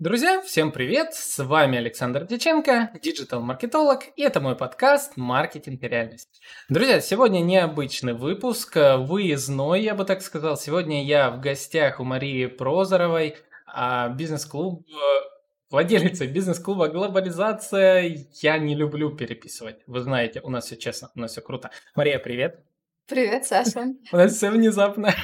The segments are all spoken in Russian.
Друзья, всем привет! С вами Александр Диченко, диджитал-маркетолог, и это мой подкаст «Маркетинг и реальность». Друзья, сегодня необычный выпуск, выездной, я бы так сказал. Сегодня я в гостях у Марии Прозоровой, а, бизнес-клуб, владелица бизнес-клуба «Глобализация». Я не люблю переписывать, вы знаете, у нас все честно, у нас все круто. Мария, привет! Привет, Саша. У нас все внезапно.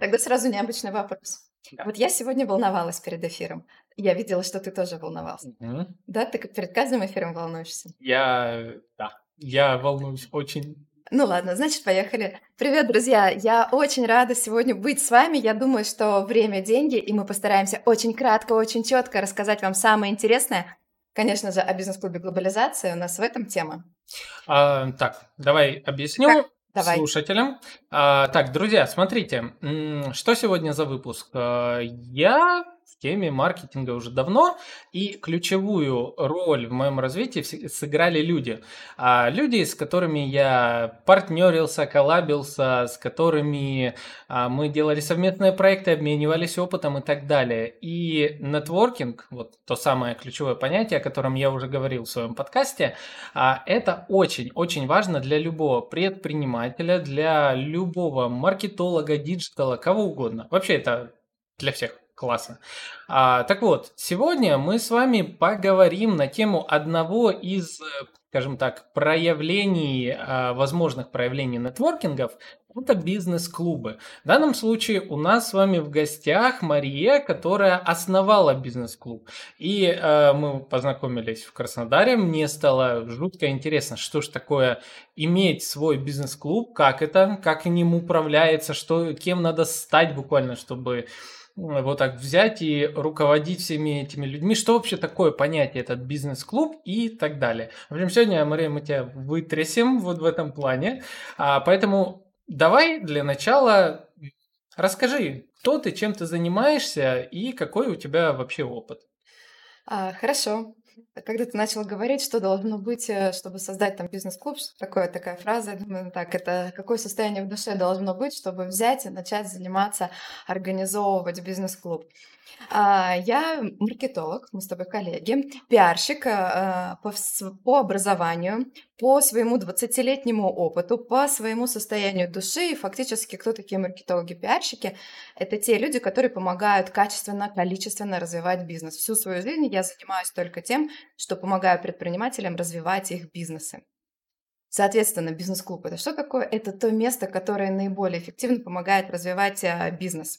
Тогда сразу необычный вопрос. Да. Вот я сегодня волновалась перед эфиром. Я видела, что ты тоже волновался. Угу. Да, ты перед каждым эфиром волнуешься? Я, да, я волнуюсь очень. Ну ладно, значит, поехали. Привет, друзья! Я очень рада сегодня быть с вами. Я думаю, что время – деньги, и мы постараемся очень кратко, очень четко рассказать вам самое интересное. Конечно же, о бизнес-клубе глобализации. У нас в этом тема. А, так, давай объясню. Как? Давай. слушателям. А, так, друзья, смотрите, что сегодня за выпуск? А, я теме маркетинга уже давно, и ключевую роль в моем развитии сыграли люди. А, люди, с которыми я партнерился, коллабился, с которыми а, мы делали совместные проекты, обменивались опытом и так далее. И нетворкинг, вот то самое ключевое понятие, о котором я уже говорил в своем подкасте, а, это очень-очень важно для любого предпринимателя, для любого маркетолога, диджитала, кого угодно. Вообще это для всех. Классно. А, так вот, сегодня мы с вами поговорим на тему одного из, скажем так, проявлений, а, возможных проявлений нетворкингов. Это бизнес-клубы. В данном случае у нас с вами в гостях Мария, которая основала бизнес-клуб. И э, мы познакомились в Краснодаре. Мне стало жутко интересно, что же такое иметь свой бизнес-клуб, как это, как ним управляется, что, кем надо стать буквально, чтобы вот так взять и руководить всеми этими людьми. Что вообще такое понятие этот бизнес-клуб и так далее. В общем, сегодня, Мария, мы тебя вытрясем вот в этом плане. А, поэтому давай для начала расскажи, кто ты, чем ты занимаешься и какой у тебя вообще опыт. А, хорошо. Когда ты начал говорить, что должно быть, э, чтобы создать там бизнес-клуб, такое, такая фраза, я думаю, так, это какое состояние в душе должно быть, чтобы взять и начать заниматься, организовывать бизнес-клуб. А, я маркетолог, мы с тобой коллеги, пиарщик а, по, образованию, по своему 20-летнему опыту, по своему состоянию души. И фактически, кто такие маркетологи-пиарщики? Это те люди, которые помогают качественно, количественно развивать бизнес. Всю свою жизнь я занимаюсь только тем, что помогаю предпринимателям развивать их бизнесы. Соответственно, бизнес-клуб это что такое? Это то место, которое наиболее эффективно помогает развивать бизнес.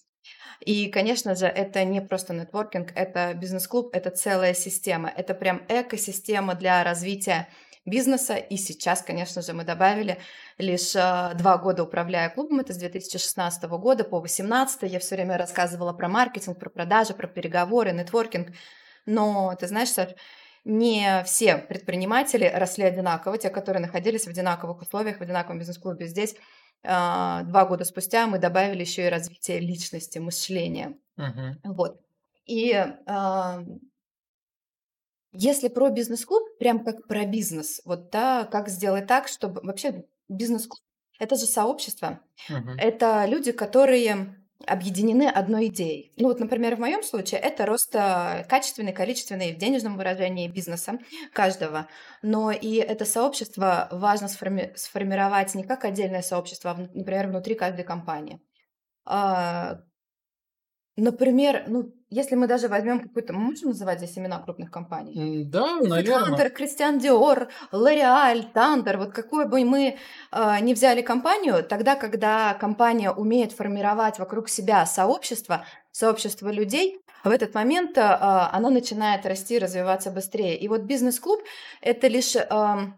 И, конечно же, это не просто нетворкинг, это бизнес-клуб, это целая система. Это прям экосистема для развития бизнеса. И сейчас, конечно же, мы добавили лишь э, два года управляя клубом, это с 2016 года по 2018. Я все время рассказывала про маркетинг, про продажи, про переговоры, нетворкинг. Но ты знаешь, Саш, не все предприниматели росли одинаково, те, которые находились в одинаковых условиях, в одинаковом бизнес-клубе здесь. А, два года спустя мы добавили еще и развитие личности, мышления. Uh-huh. Вот. И если про бизнес-клуб, прям как про бизнес, вот да, как сделать так, чтобы вообще бизнес-клуб это же сообщество, uh-huh. это люди, которые объединены одной идеей. Ну вот, например, в моем случае это рост э, качественный, количественный в денежном выражении бизнеса каждого. Но и это сообщество важно сформи- сформировать не как отдельное сообщество, а, например, внутри каждой компании. А, например, ну, если мы даже возьмем какую-то, мы можем называть здесь имена крупных компаний? Да, наверное. Хантер, Кристиан Диор, L'Oreal, Тандер, вот какую бы мы э, не взяли компанию, тогда, когда компания умеет формировать вокруг себя сообщество, сообщество людей, в этот момент э, она начинает расти, развиваться быстрее. И вот бизнес-клуб – это лишь э, а,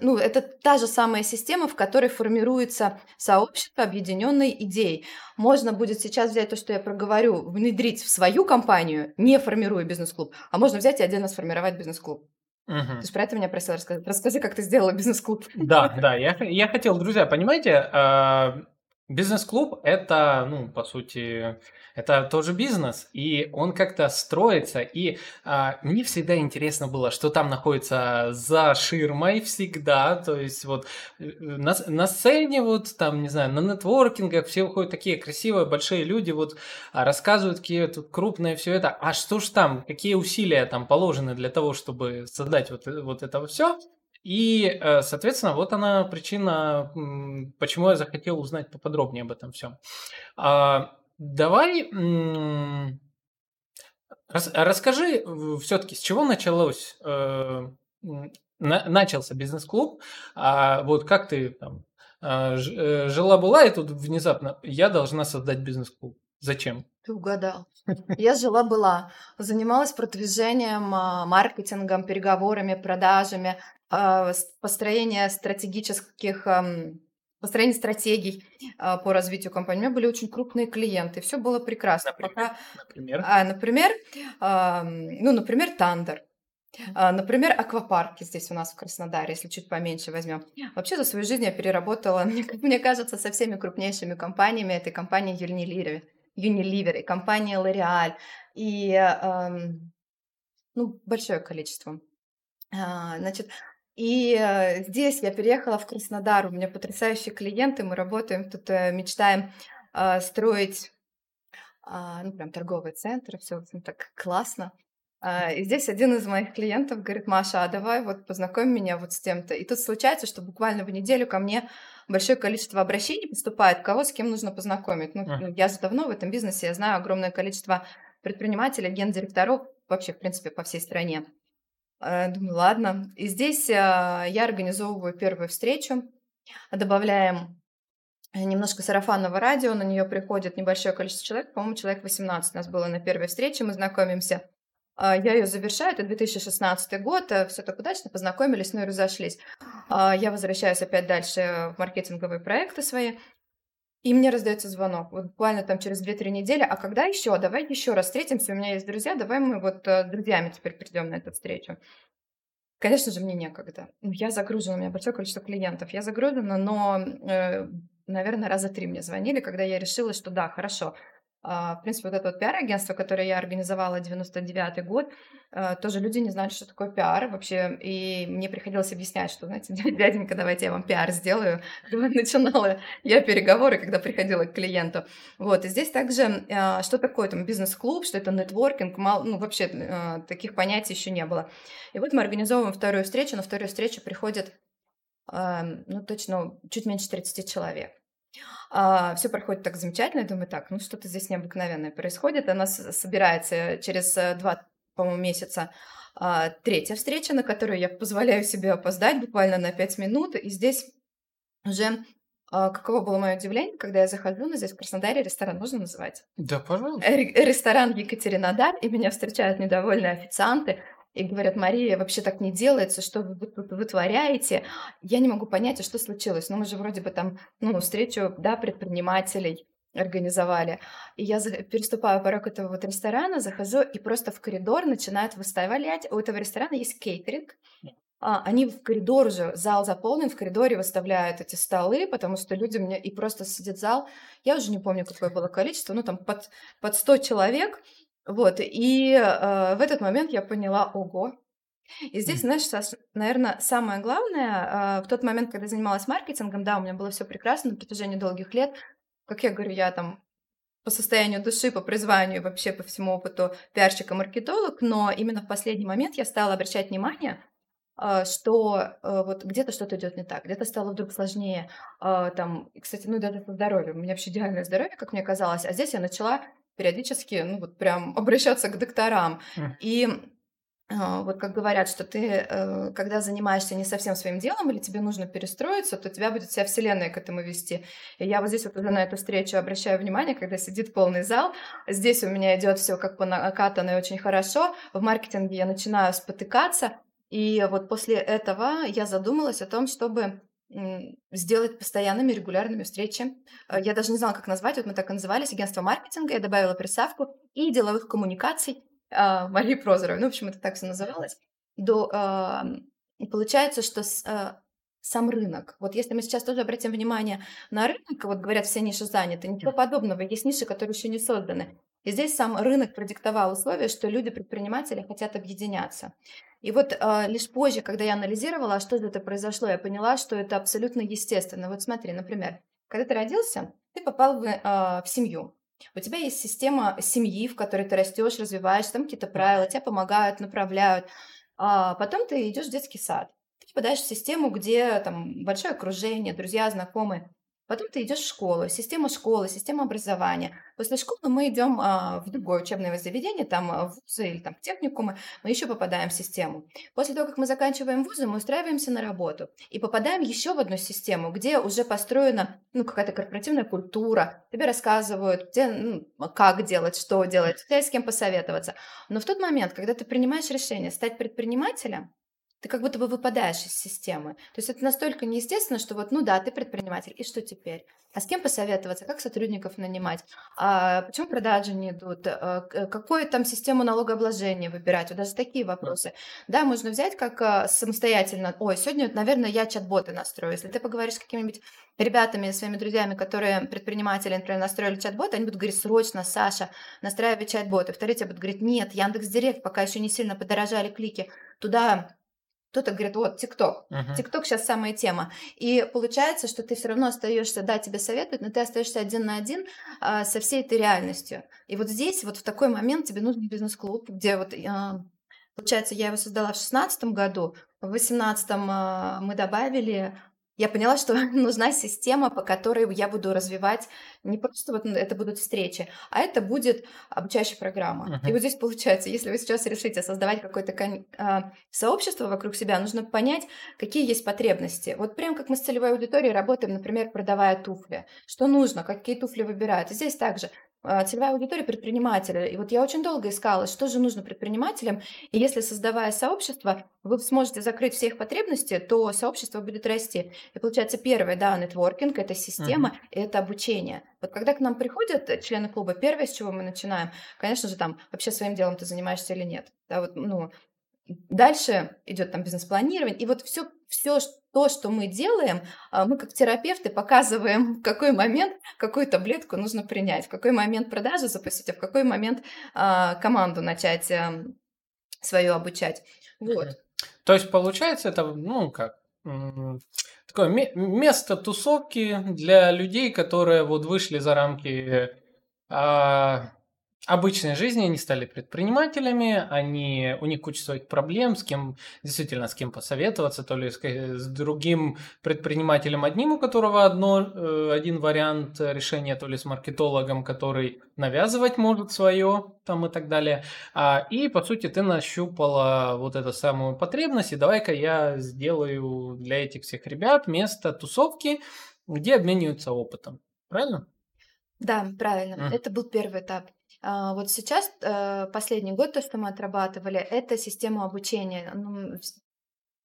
ну, это та же самая система, в которой формируется сообщество объединенной идеей. Можно будет сейчас взять то, что я проговорю, внедрить в свою компанию, не формируя бизнес-клуб, а можно взять и отдельно сформировать бизнес-клуб. Угу. Ты же про это меня просил рассказать. Расскажи, как ты сделала бизнес-клуб. Да, да, я, я хотел, друзья, понимаете, э, Бизнес-клуб это, ну, по сути, это тоже бизнес, и он как-то строится. И а, мне всегда интересно было, что там находится за ширмой всегда. То есть вот э, на, на сцене, вот там, не знаю, на нетворкингах все выходят такие красивые, большие люди, вот а, рассказывают, какие тут крупные все это. А что ж там, какие усилия там положены для того, чтобы создать вот, э, вот это все? И, э, соответственно, вот она причина, почему я захотел узнать поподробнее об этом всем. А, давай расскажи все-таки, с чего началось, э, начался бизнес-клуб, а вот как ты там а, э, жила-была, и тут внезапно я должна создать бизнес-клуб. Зачем? Ты угадал. Я жила-была, занималась продвижением, маркетингом, переговорами, продажами, построение стратегических построение стратегий а, по развитию компании. У меня были очень крупные клиенты, все было прекрасно. Например? Пока, например? А, например, а, ну, например, Тандер. А, например, аквапарки здесь у нас в Краснодаре, если чуть поменьше возьмем. Вообще за свою жизнь я переработала, мне, мне кажется, со всеми крупнейшими компаниями. Это компания Unilever, Unilever и компания L'Oreal. И ну, большое количество. А, значит, и э, здесь я переехала в Краснодар, у меня потрясающие клиенты, мы работаем тут, э, мечтаем э, строить, а, ну, прям торговый центр, все так классно. А, и здесь один из моих клиентов говорит, Маша, а давай вот познакомь меня вот с тем-то. И тут случается, что буквально в неделю ко мне большое количество обращений поступает, кого с кем нужно познакомить. Ну, mm. я же давно в этом бизнесе, я знаю огромное количество предпринимателей, гендиректоров вообще, в принципе, по всей стране. Э, думаю, ладно. И здесь а, я организовываю первую встречу, добавляем немножко сарафанного радио, на нее приходит небольшое количество человек, по-моему, человек 18 у нас было на первой встрече, мы знакомимся. А, я ее завершаю, это 2016 год, э, все так удачно, познакомились, ну и разошлись. А, я возвращаюсь опять дальше в маркетинговые проекты свои, и мне раздается звонок, вот буквально там через 2-3 недели, а когда еще? Давай еще раз встретимся, у меня есть друзья, давай мы вот э, с друзьями теперь придем на эту встречу. Конечно же, мне некогда. Ну, я загружена, у меня большое количество клиентов. Я загружена, но, э, наверное, раза три мне звонили, когда я решила, что да, хорошо, в принципе, вот это вот пиар-агентство, которое я организовала 99 год, а, тоже люди не знали, что такое пиар вообще, и мне приходилось объяснять, что, знаете, дяденька, давайте я вам пиар сделаю. Начинала я переговоры, когда приходила к клиенту. Вот, и здесь также, а, что такое там бизнес-клуб, что это нетворкинг, мало, ну, вообще таких понятий еще не было. И вот мы организовываем вторую встречу, на вторую встречу приходит, ну, точно, чуть меньше 30 человек. А, все проходит так замечательно. Я думаю, так, ну что-то здесь необыкновенное происходит. Она собирается через э, два, по-моему, месяца а, третья встреча, на которую я позволяю себе опоздать буквально на пять минут. И здесь уже а, каково было мое удивление, когда я захожу, но здесь в Краснодаре ресторан можно называть? Да, пожалуйста. Ресторан Екатеринодар, и меня встречают недовольные официанты и говорят, Мария, вообще так не делается, что вы тут вытворяете. Я не могу понять, а что случилось. Ну, мы же вроде бы там, ну, встречу, да, предпринимателей организовали. И я переступаю порог этого вот ресторана, захожу, и просто в коридор начинают выставлять. У этого ресторана есть кейтеринг, а, они в коридор уже, зал заполнен, в коридоре выставляют эти столы, потому что люди мне и просто сидит зал. Я уже не помню, какое было количество, ну там под, под 100 человек, вот, и э, в этот момент я поняла, ого. И здесь, знаешь, Саш, наверное, самое главное, э, в тот момент, когда я занималась маркетингом, да, у меня было все прекрасно на протяжении долгих лет. Как я говорю, я там по состоянию души, по призванию, вообще по всему опыту пиарщика-маркетолог, но именно в последний момент я стала обращать внимание, э, что э, вот где-то что-то идет не так, где-то стало вдруг сложнее, э, там, кстати, ну, даже по здоровью, у меня вообще идеальное здоровье, как мне казалось, а здесь я начала периодически, ну вот прям обращаться к докторам. И а, вот как говорят, что ты, э, когда занимаешься не совсем своим делом или тебе нужно перестроиться, то тебя будет вся вселенная к этому вести. И я вот здесь вот уже на эту встречу обращаю внимание, когда сидит полный зал. Здесь у меня идет все как по накатанной очень хорошо. В маркетинге я начинаю спотыкаться. И вот после этого я задумалась о том, чтобы сделать постоянными регулярными встречи. Э, я даже не знала, как назвать, вот мы так и назывались, агентство маркетинга, я добавила приставку и деловых коммуникаций э, Марии Прозоровой. Ну, в общем, это так все называлось. До, э, получается, что с, э, сам рынок. Вот если мы сейчас тоже обратим внимание на рынок, вот говорят, все ниши заняты, ничего подобного, есть ниши, которые еще не созданы. И здесь сам рынок продиктовал условия, что люди, предприниматели, хотят объединяться. И вот э, лишь позже, когда я анализировала, а что же это произошло, я поняла, что это абсолютно естественно. Вот смотри, например, когда ты родился, ты попал в, э, в семью. У тебя есть система семьи, в которой ты растешь, развиваешься, там какие-то правила, тебе помогают, направляют. А потом ты идешь в детский сад. Ты попадаешь в систему, где там большое окружение, друзья, знакомые. Потом ты идешь в школу, система школы, система образования. После школы мы идем а, в другое учебное заведение, там а, вузы или там техникумы, мы еще попадаем в систему. После того, как мы заканчиваем вузы, мы устраиваемся на работу и попадаем еще в одну систему, где уже построена ну, какая-то корпоративная культура, тебе рассказывают, где, ну, как делать, что делать, с кем посоветоваться. Но в тот момент, когда ты принимаешь решение стать предпринимателем, ты как будто бы выпадаешь из системы. То есть это настолько неестественно, что вот, ну да, ты предприниматель, и что теперь? А с кем посоветоваться? Как сотрудников нанимать? А почему продажи не идут? А, какую там систему налогообложения выбирать? Вот даже такие вопросы. Да, можно взять как а, самостоятельно. Ой, сегодня, наверное, я чат-боты настрою. Если ты поговоришь с какими-нибудь ребятами, своими друзьями, которые предприниматели, например, настроили чат-бот, они будут говорить, срочно, Саша, настраивай чат-боты. Вторые тебе будут говорить, нет, Яндекс Директ, пока еще не сильно подорожали клики, туда кто-то говорит, вот, ТикТок. ТикТок сейчас самая тема. И получается, что ты все равно остаешься, да, тебе советуют, но ты остаешься один на один а, со всей этой реальностью. И вот здесь, вот в такой момент тебе нужен бизнес-клуб, где вот, а, получается, я его создала в шестнадцатом году, в восемнадцатом а, мы добавили я поняла, что нужна система, по которой я буду развивать не просто вот это будут встречи, а это будет обучающая программа. Uh-huh. И вот здесь получается, если вы сейчас решите создавать какое-то а, сообщество вокруг себя, нужно понять, какие есть потребности. Вот прям как мы с целевой аудиторией работаем, например, продавая туфли. Что нужно, какие туфли выбирают. И здесь также а, целевая аудитория предпринимателя. И вот я очень долго искала, что же нужно предпринимателям. И если создавая сообщество, вы сможете закрыть все их потребности, то сообщество будет расти. И получается, первое, да, нетворкинг, это система, uh-huh. это обучение. Вот когда к нам приходят члены клуба, первое, с чего мы начинаем, конечно же, там, вообще своим делом ты занимаешься или нет. Да, вот, ну, Дальше идет там бизнес-планирование. И вот все, все то, что мы делаем, а, мы как терапевты показываем, в какой момент какую таблетку нужно принять, в какой момент продажи запустить, а в какой момент а, команду начать а, свою обучать. Вот. То есть получается это, ну как, такое место тусовки для людей, которые вот вышли за рамки а, обычной жизни они стали предпринимателями, они, у них куча своих проблем, с кем, действительно, с кем посоветоваться, то ли с, с другим предпринимателем одним, у которого одно, э, один вариант решения, то ли с маркетологом, который навязывать может свое, там и так далее. А, и, по сути, ты нащупала вот эту самую потребность, и давай-ка я сделаю для этих всех ребят место тусовки, где обмениваются опытом. Правильно? Да, правильно. Mm. Это был первый этап. А, вот сейчас, э, последний год, то, что мы отрабатывали, это система обучения. Ну,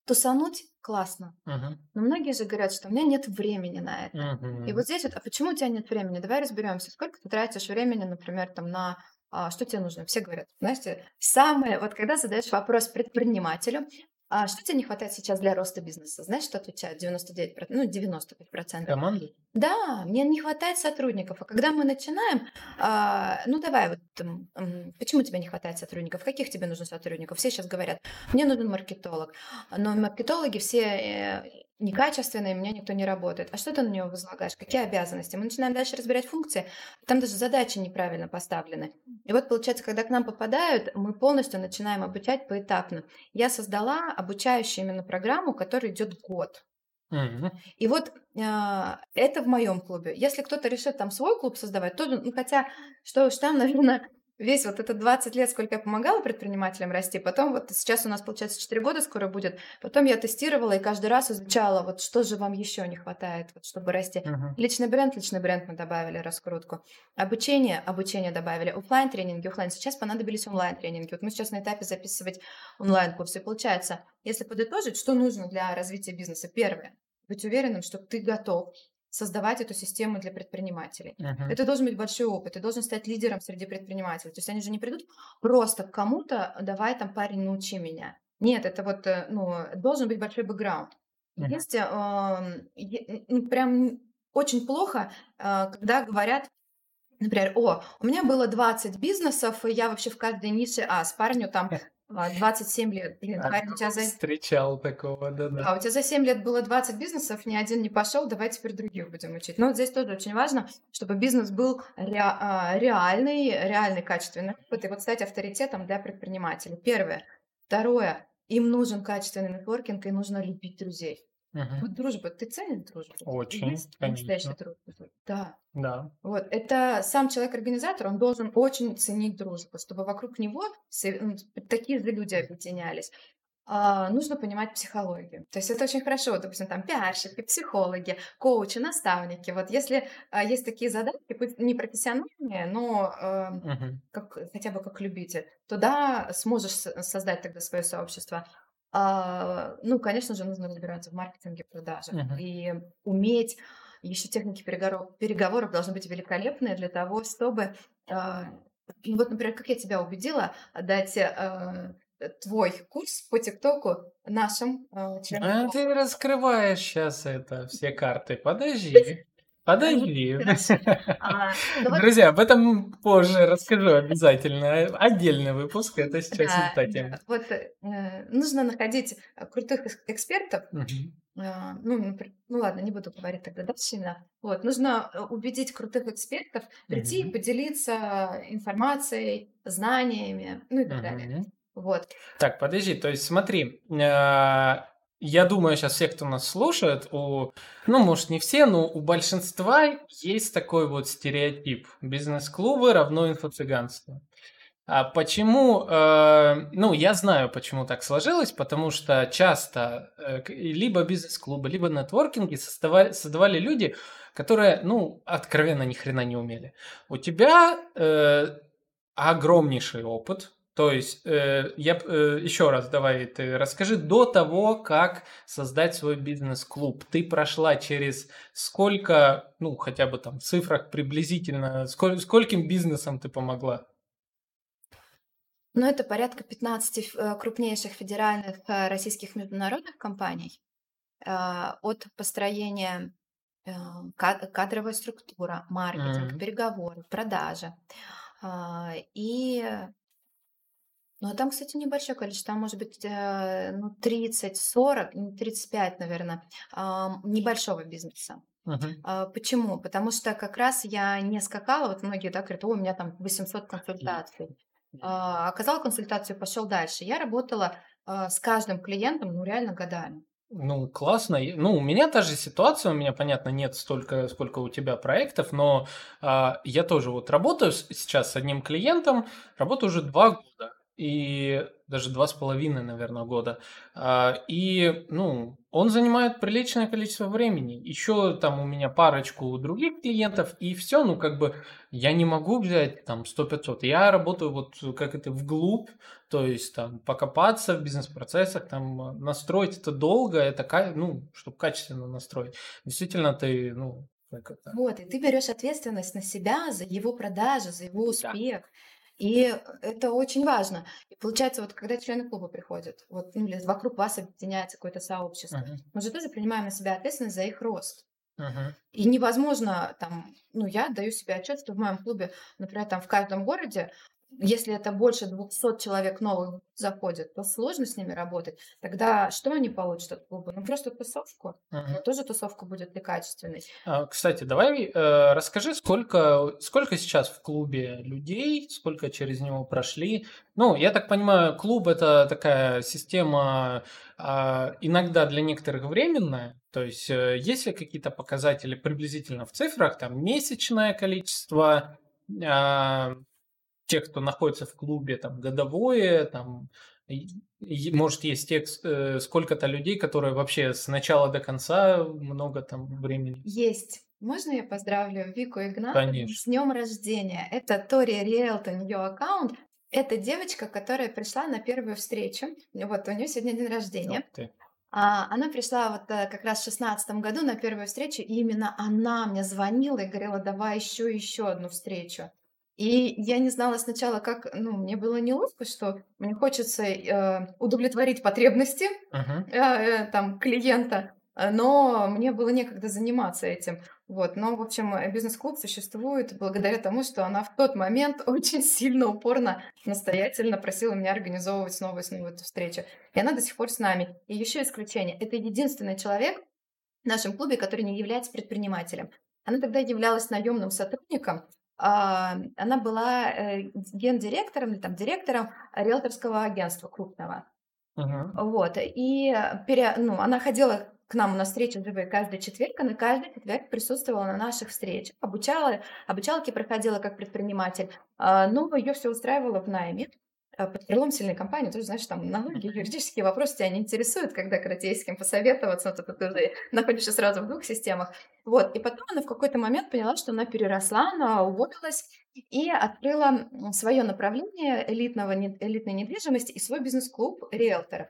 тусануть классно. Uh-huh. Но многие же говорят, что у меня нет времени на это. Uh-huh. И вот здесь вот, а почему у тебя нет времени? Давай разберемся, сколько ты тратишь времени, например, там на а, что тебе нужно? Все говорят, знаете, самое, вот когда задаешь вопрос предпринимателю, а что тебе не хватает сейчас для роста бизнеса? Знаешь, что отвечают? 99%, ну, 95%. Команды? Да, мне не хватает сотрудников. А когда мы начинаем, а, ну, давай, вот, почему тебе не хватает сотрудников? Каких тебе нужно сотрудников? Все сейчас говорят, мне нужен маркетолог. Но маркетологи все некачественный, у меня никто не работает. А что ты на него возлагаешь? Какие обязанности? Мы начинаем дальше разбирать функции, там даже задачи неправильно поставлены. И вот получается, когда к нам попадают, мы полностью начинаем обучать поэтапно. Я создала обучающую именно программу, которая идет год. И вот э, это в моем клубе. Если кто-то решит там свой клуб создавать, то, ну, хотя, что уж там, наверное, весь вот этот 20 лет, сколько я помогала предпринимателям расти, потом вот сейчас у нас, получается, 4 года скоро будет, потом я тестировала и каждый раз изучала, вот что же вам еще не хватает, вот, чтобы расти. Uh-huh. Личный бренд, личный бренд мы добавили, раскрутку. Обучение, обучение добавили. Офлайн тренинги, офлайн. Сейчас понадобились онлайн тренинги. Вот мы сейчас на этапе записывать онлайн курсы. Получается, если подытожить, что нужно для развития бизнеса? Первое, быть уверенным, что ты готов создавать эту систему для предпринимателей. Uh-huh. Это должен быть большой опыт, ты должен стать лидером среди предпринимателей. То есть они же не придут просто к кому-то, давай там, парень, научи меня. Нет, это вот, э, ну, должен быть большой бэкграунд. Есть, э, ну, прям очень плохо, э, когда говорят, например, о, у меня было 20 бизнесов, и я вообще в каждой нише, а с парню там 27 лет. Блин, а, парень, у тебя за... Встречал такого, да-да. А у тебя за 7 лет было 20 бизнесов, ни один не пошел, давай теперь других будем учить. Но вот здесь тоже очень важно, чтобы бизнес был ре... А, реальный, реальный, качественный. Вот, и вот стать авторитетом для предпринимателей. Первое. Второе. Им нужен качественный нетворкинг, и нужно любить друзей. Угу. Вот дружба, ты ценишь дружбу? Очень, Есть конечно. дружба? Да. Да. Вот, это сам человек-организатор, он должен очень ценить дружбу, чтобы вокруг него ну, такие же люди объединялись. А, нужно понимать психологию. То есть это очень хорошо, допустим, там пиарщики, психологи, коучи, наставники. Вот если а, есть такие задатки, пусть не профессиональные, но э, угу. как, хотя бы как любитель, то да, сможешь создать тогда свое сообщество. А, ну, конечно же, нужно разбираться в маркетинге, продажах uh-huh. и уметь. Еще техники переговоров, переговоров должны быть великолепные для того, чтобы... А, ну, вот, например, как я тебя убедила дать а, твой курс по ТикТоку нашим а, членам. А ты раскрываешь сейчас это все карты. Подожди. Подожди. А, Друзья, об этом позже расскажу обязательно. Отдельный выпуск, это сейчас не та тема. Вот э, нужно находить крутых экспертов. А, ну, ну ладно, не буду говорить тогда дальше именно. Вот, нужно э, убедить крутых экспертов прийти и поделиться информацией, знаниями, ну и так далее. Вот. Так, подожди, то есть смотри, я думаю, сейчас все, кто нас слушает, у, ну, может, не все, но у большинства есть такой вот стереотип. Бизнес-клубы равно инфо-цыганство. А почему? Э, ну, я знаю, почему так сложилось, потому что часто э, либо бизнес-клубы, либо нетворкинги создавали, создавали люди, которые, ну, откровенно ни хрена не умели. У тебя э, огромнейший опыт, то есть, э, я э, еще раз давай ты расскажи до того, как создать свой бизнес-клуб. Ты прошла через сколько, ну хотя бы там в цифрах приблизительно, сколь, скольким бизнесом ты помогла? Ну, это порядка 15 э, крупнейших федеральных э, российских международных компаний. Э, от построения кадровой структуры, маркетинг, mm-hmm. переговоры, продажи. И ну, а там, кстати, небольшое количество, там может быть э, ну, 30, 40, 35, наверное, небольшого бизнеса. Uh-huh. Почему? Потому что как раз я не скакала, вот многие да, говорят, о, у меня там 800 консультаций. Uh-huh. Оказала консультацию, пошел дальше. Я работала с каждым клиентом, ну, реально годами. Ну, классно. Ну, у меня та же ситуация, у меня, понятно, нет столько, сколько у тебя проектов, но а, я тоже вот работаю сейчас с одним клиентом, работаю уже два года и даже два с половиной, наверное, года. А, и, ну, он занимает приличное количество времени. Еще там у меня парочку других клиентов, и все, ну, как бы я не могу взять там 100-500. Я работаю вот как это вглубь, то есть там покопаться в бизнес-процессах, там настроить это долго, это, ну, чтобы качественно настроить. Действительно, ты, ну, как это... Вот, и ты берешь ответственность на себя за его продажи, за его успех. Да. И это очень важно. И получается, вот когда члены клуба приходят, вот ну, или вокруг вас объединяется какое-то сообщество, uh-huh. мы же тоже принимаем на себя ответственность за их рост. Uh-huh. И невозможно там, ну, я даю себе отчет, что в моем клубе, например, там в каждом городе если это больше 200 человек новых заходит, то сложно с ними работать. Тогда что они получат от клуба? Ну, просто тусовку. Uh-huh. Но тоже тусовка будет некачественной. А, кстати, давай э, расскажи, сколько, сколько сейчас в клубе людей, сколько через него прошли. Ну, я так понимаю, клуб – это такая система э, иногда для некоторых временная. То есть, э, есть ли какие-то показатели приблизительно в цифрах, там, месячное количество, тех, кто находится в клубе, там, годовое, там, может, есть текст, э, сколько-то людей, которые вообще с начала до конца много там времени. Есть. Можно я поздравлю Вику Игнатову Конечно. с днем рождения? Это Тори Риэлт, у нее аккаунт. Это девочка, которая пришла на первую встречу. Вот у нее сегодня день рождения. А, она пришла вот э, как раз в шестнадцатом году на первую встречу, и именно она мне звонила и говорила, давай еще еще одну встречу. И я не знала сначала, как, ну, мне было неловко, что мне хочется э, удовлетворить потребности uh-huh. э, э, там клиента, э, но мне было некогда заниматься этим. Вот. Но, в общем, э, бизнес-клуб существует благодаря тому, что она в тот момент очень сильно, упорно, настоятельно просила меня организовывать снова и снова эту встречу. И она до сих пор с нами. И еще исключение. Это единственный человек в нашем клубе, который не является предпринимателем. Она тогда являлась наемным сотрудником, она была э, гендиректором или там директором риэлторского агентства крупного. Uh-huh. Вот. И пере, ну, она ходила к нам на встречу живые каждый четверг, она каждый четверг присутствовала на наших встречах, обучала, обучалки проходила как предприниматель, а, но ее все устраивало в найме. Э, под крылом сильной компании, тоже, знаешь, там налоги, юридические вопросы тебя не интересуют, когда когда есть с кем посоветоваться, вот это ты уже находишься сразу в двух системах. Вот, и потом она в какой-то момент поняла, что она переросла, она уволилась и открыла свое направление элитного, элитной недвижимости и свой бизнес-клуб риэлторов.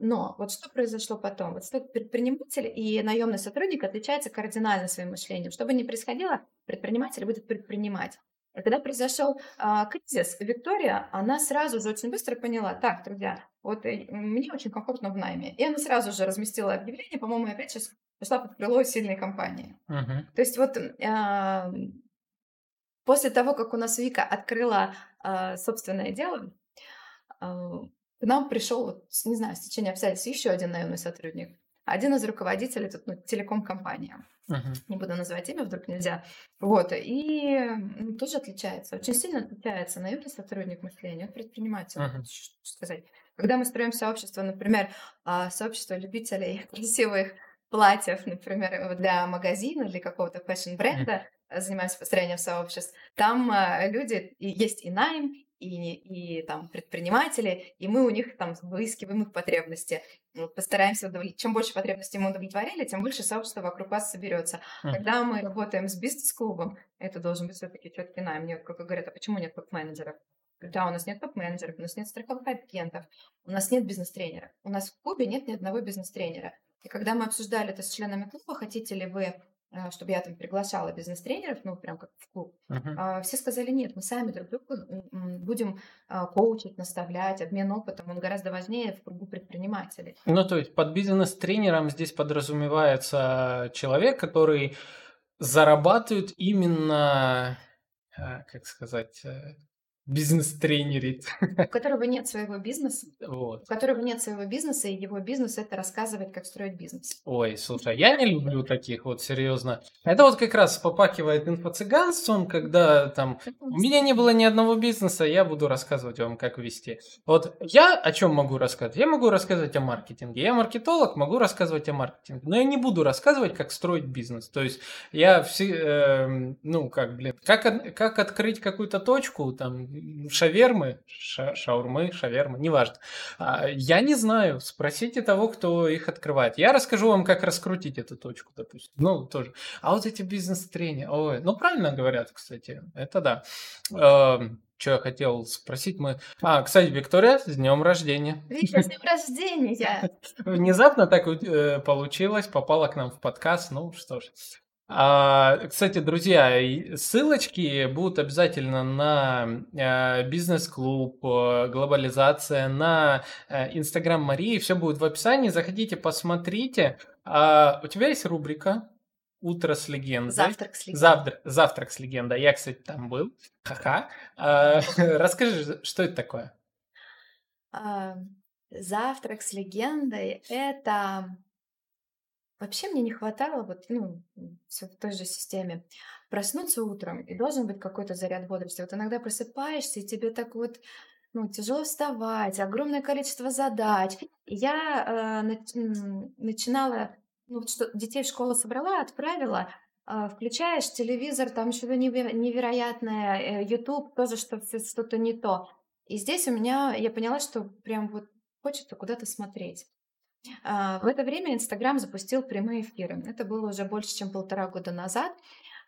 Но вот что произошло потом? Вот что предприниматель и наемный сотрудник отличаются кардинально своим мышлением. Что бы ни происходило, предприниматель будет предпринимать. И когда произошел а, кризис, Виктория, она сразу же очень быстро поняла, так, друзья, вот э, мне очень комфортно в найме. И она сразу же разместила объявление, по-моему, опять сейчас пошла под крыло сильной компании. Uh-huh. То есть вот а, после того, как у нас Вика открыла а, собственное дело, а, к нам пришел, вот, не знаю, в течение обстоятельств еще один наемный сотрудник один из руководителей тут, ну, телеком-компании. Uh-huh. Не буду называть имя, вдруг нельзя. Вот, и тоже отличается, очень сильно отличается наемный сотрудник мышления от предпринимателя. Uh-huh. Что сказать? Когда мы строим сообщество, например, а, сообщество любителей красивых платьев, например, для магазина, для какого-то fashion -бренда, занимаемся построением сообществ, там а, люди, есть и найм, и, и там предприниматели, и мы у них там выискиваем их потребности. Постараемся удовлетворить. Чем больше потребностей мы удовлетворили, тем больше сообщества вокруг вас соберется. М-м. Когда мы работаем с бизнес-клубом, это должен быть все-таки четкий найм. Мне как говорят, а почему нет топ-менеджеров? Да, у нас нет топ-менеджеров, у нас нет страховых агентов, у нас нет бизнес-тренера. У нас в клубе нет ни одного бизнес-тренера. И когда мы обсуждали это с членами клуба, хотите ли вы чтобы я там приглашала бизнес-тренеров, ну, прям как в клуб, uh-huh. все сказали, нет, мы сами друг друга будем а, коучить, наставлять, обмен опытом, он гораздо важнее в кругу предпринимателей. Ну, то есть под бизнес-тренером здесь подразумевается человек, который зарабатывает именно, как сказать, э, бизнес-тренерит. У которого нет своего бизнеса. Вот. У которого нет своего бизнеса, и его бизнес это рассказывать, как строить бизнес. Ой, слушай, я не люблю таких вот, серьезно. Это вот как раз попакивает инфо-цыганством, когда там у меня не было ни одного бизнеса, я буду рассказывать вам, как вести. Вот я о чем могу рассказывать? Я могу рассказывать о маркетинге. Я маркетолог, могу рассказывать о маркетинге. Но я не буду рассказывать, как строить бизнес. То есть я все, э, ну, как, блин, как, как открыть какую-то точку, там, шавермы, ша, шаурмы, шавермы, неважно. А, я не знаю, спросите того, кто их открывает. Я расскажу вам, как раскрутить эту точку, допустим. Ну, тоже. А вот эти бизнес-тренеры, ой, ну, правильно говорят, кстати, это да. Эм, что я хотел спросить мы. А, кстати, Виктория, с днем рождения. Вика, с днем рождения! Внезапно так э, получилось, попала к нам в подкаст. Ну что ж, а, кстати, друзья, ссылочки будут обязательно на э, бизнес-клуб, э, глобализация, на э, Инстаграм Марии, все будет в описании. Заходите, посмотрите. А, у тебя есть рубрика Утро с легендой. Завтрак с легендой. Завтра, завтрак с легендой. Я, кстати, там был. Ха-ха. А, расскажи, что это такое? Завтрак с легендой — это Вообще мне не хватало, вот, ну, в той же системе, проснуться утром, и должен быть какой-то заряд бодрости. Вот иногда просыпаешься, и тебе так вот, ну, тяжело вставать, огромное количество задач. Я э, нач- начинала, ну, вот что детей в школу собрала, отправила, э, включаешь телевизор, там что-то неверо- невероятное, э, YouTube тоже что- что-то не то. И здесь у меня, я поняла, что прям вот хочется куда-то смотреть. А, в это время Инстаграм запустил прямые эфиры. Это было уже больше, чем полтора года назад.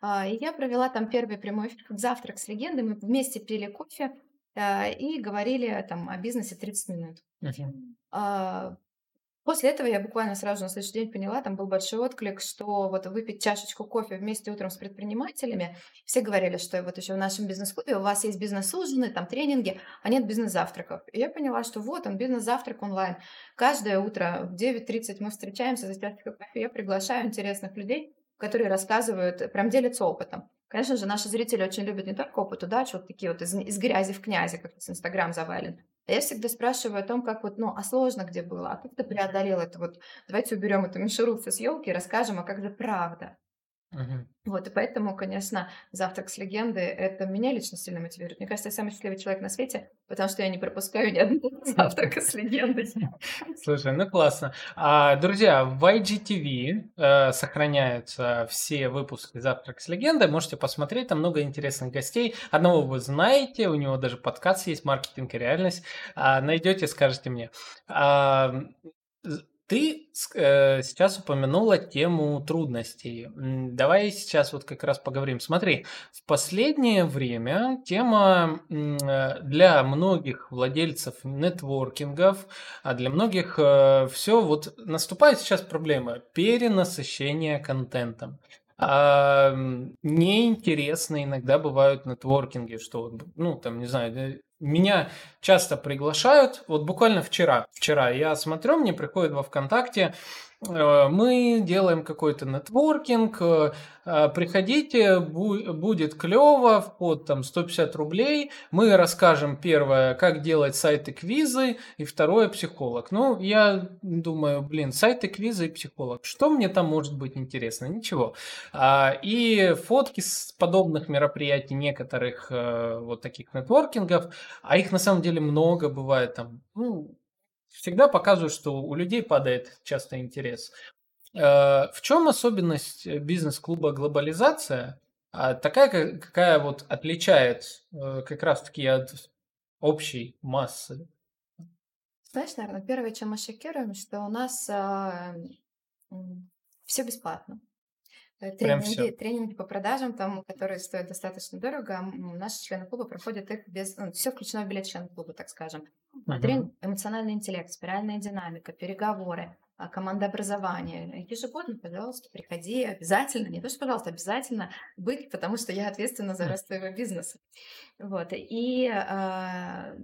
А, и я провела там первый прямой эфир, завтрак с легендой. Мы вместе пили кофе а, и говорили там о бизнесе 30 минут. Uh-huh. После этого я буквально сразу на следующий день поняла, там был большой отклик, что вот выпить чашечку кофе вместе утром с предпринимателями, все говорили, что вот еще в нашем бизнес-клубе у вас есть бизнес-ужины, там тренинги, а нет бизнес-завтраков. И я поняла, что вот он, бизнес-завтрак онлайн. Каждое утро в 9.30 мы встречаемся за чашечкой кофе, я приглашаю интересных людей, которые рассказывают, прям делятся опытом. Конечно же, наши зрители очень любят не только опыт удачи, вот такие вот из, из грязи в князи, как с Инстаграм завален, я всегда спрашиваю о том, как вот, ну, а сложно где было, а как ты преодолел это вот. Давайте уберем эту мишуру с елки и расскажем, а как же правда. Угу. Вот, и поэтому, конечно, завтрак с легендой это меня лично сильно мотивирует. Мне кажется, я самый счастливый человек на свете, потому что я не пропускаю ни одного завтрака с легендой. Слушай, ну классно. А, друзья, в IGTV э, сохраняются все выпуски «Завтрак с легендой». Можете посмотреть, там много интересных гостей. Одного вы знаете, у него даже подкаст есть «Маркетинг и реальность». А, найдете, скажете мне. А, ты э, сейчас упомянула тему трудностей. Давай сейчас вот как раз поговорим. Смотри, в последнее время тема э, для многих владельцев нетворкингов, а для многих э, все вот наступает сейчас проблема перенасыщения контентом. А, неинтересно иногда бывают нетворкинги, что, ну, там, не знаю, меня часто приглашают. Вот буквально вчера, вчера я смотрю, мне приходит во ВКонтакте мы делаем какой-то нетворкинг, э, э, приходите, будет клево, вход там 150 рублей, мы расскажем первое, как делать сайты квизы, и второе психолог. Ну, я думаю, блин, сайты квизы и психолог, что мне там может быть интересно? Ничего. А, и фотки с подобных мероприятий некоторых вот таких нетворкингов, а их на самом деле много бывает там, ну, всегда показывают, что у людей падает часто интерес. Э, в чем особенность бизнес-клуба «Глобализация»? А такая, какая вот отличает э, как раз-таки от общей массы? Знаешь, наверное, первое, чем мы шокируем, что у нас э, все бесплатно. Э, тренинги, тренинги по продажам, там, которые стоят достаточно дорого, наши члены клуба проходят их без... Ну, все включено в билет члена клуба, так скажем. Uh-huh. Тренинг эмоциональный интеллект, спиральная динамика, переговоры, а, командообразование. Ежегодно, пожалуйста, приходи обязательно, не то что пожалуйста, обязательно быть, потому что я ответственна за рост твоего бизнеса. Вот. И э,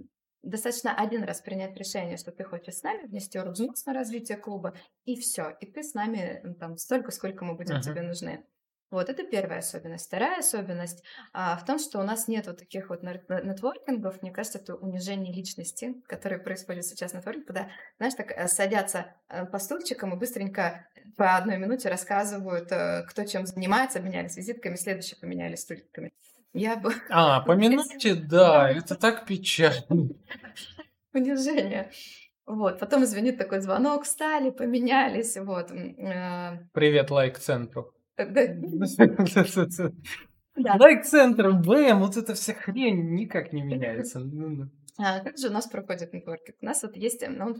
достаточно один раз принять решение, что ты хочешь с нами внести взнос на развитие клуба, и все. И ты с нами там столько, сколько мы будем uh-huh. тебе нужны. Вот это первая особенность. Вторая особенность а, в том, что у нас нет вот таких вот нетворкингов. Мне кажется, это унижение личности, которое происходит сейчас на нетворкинге, когда, знаешь, так э, садятся э, по стульчикам и быстренько по одной минуте рассказывают, э, кто чем занимается, обменялись визитками, следующие поменялись стульчиками. Я бы... А, по минуте, да, это так печально. Унижение. Вот, потом звонит такой звонок, встали, поменялись, вот. Привет, лайк-центру. Лайк-центр, бэм, вот эта вся хрень никак не меняется. А как же у нас проходит нетворкинг? У нас вот есть, ну,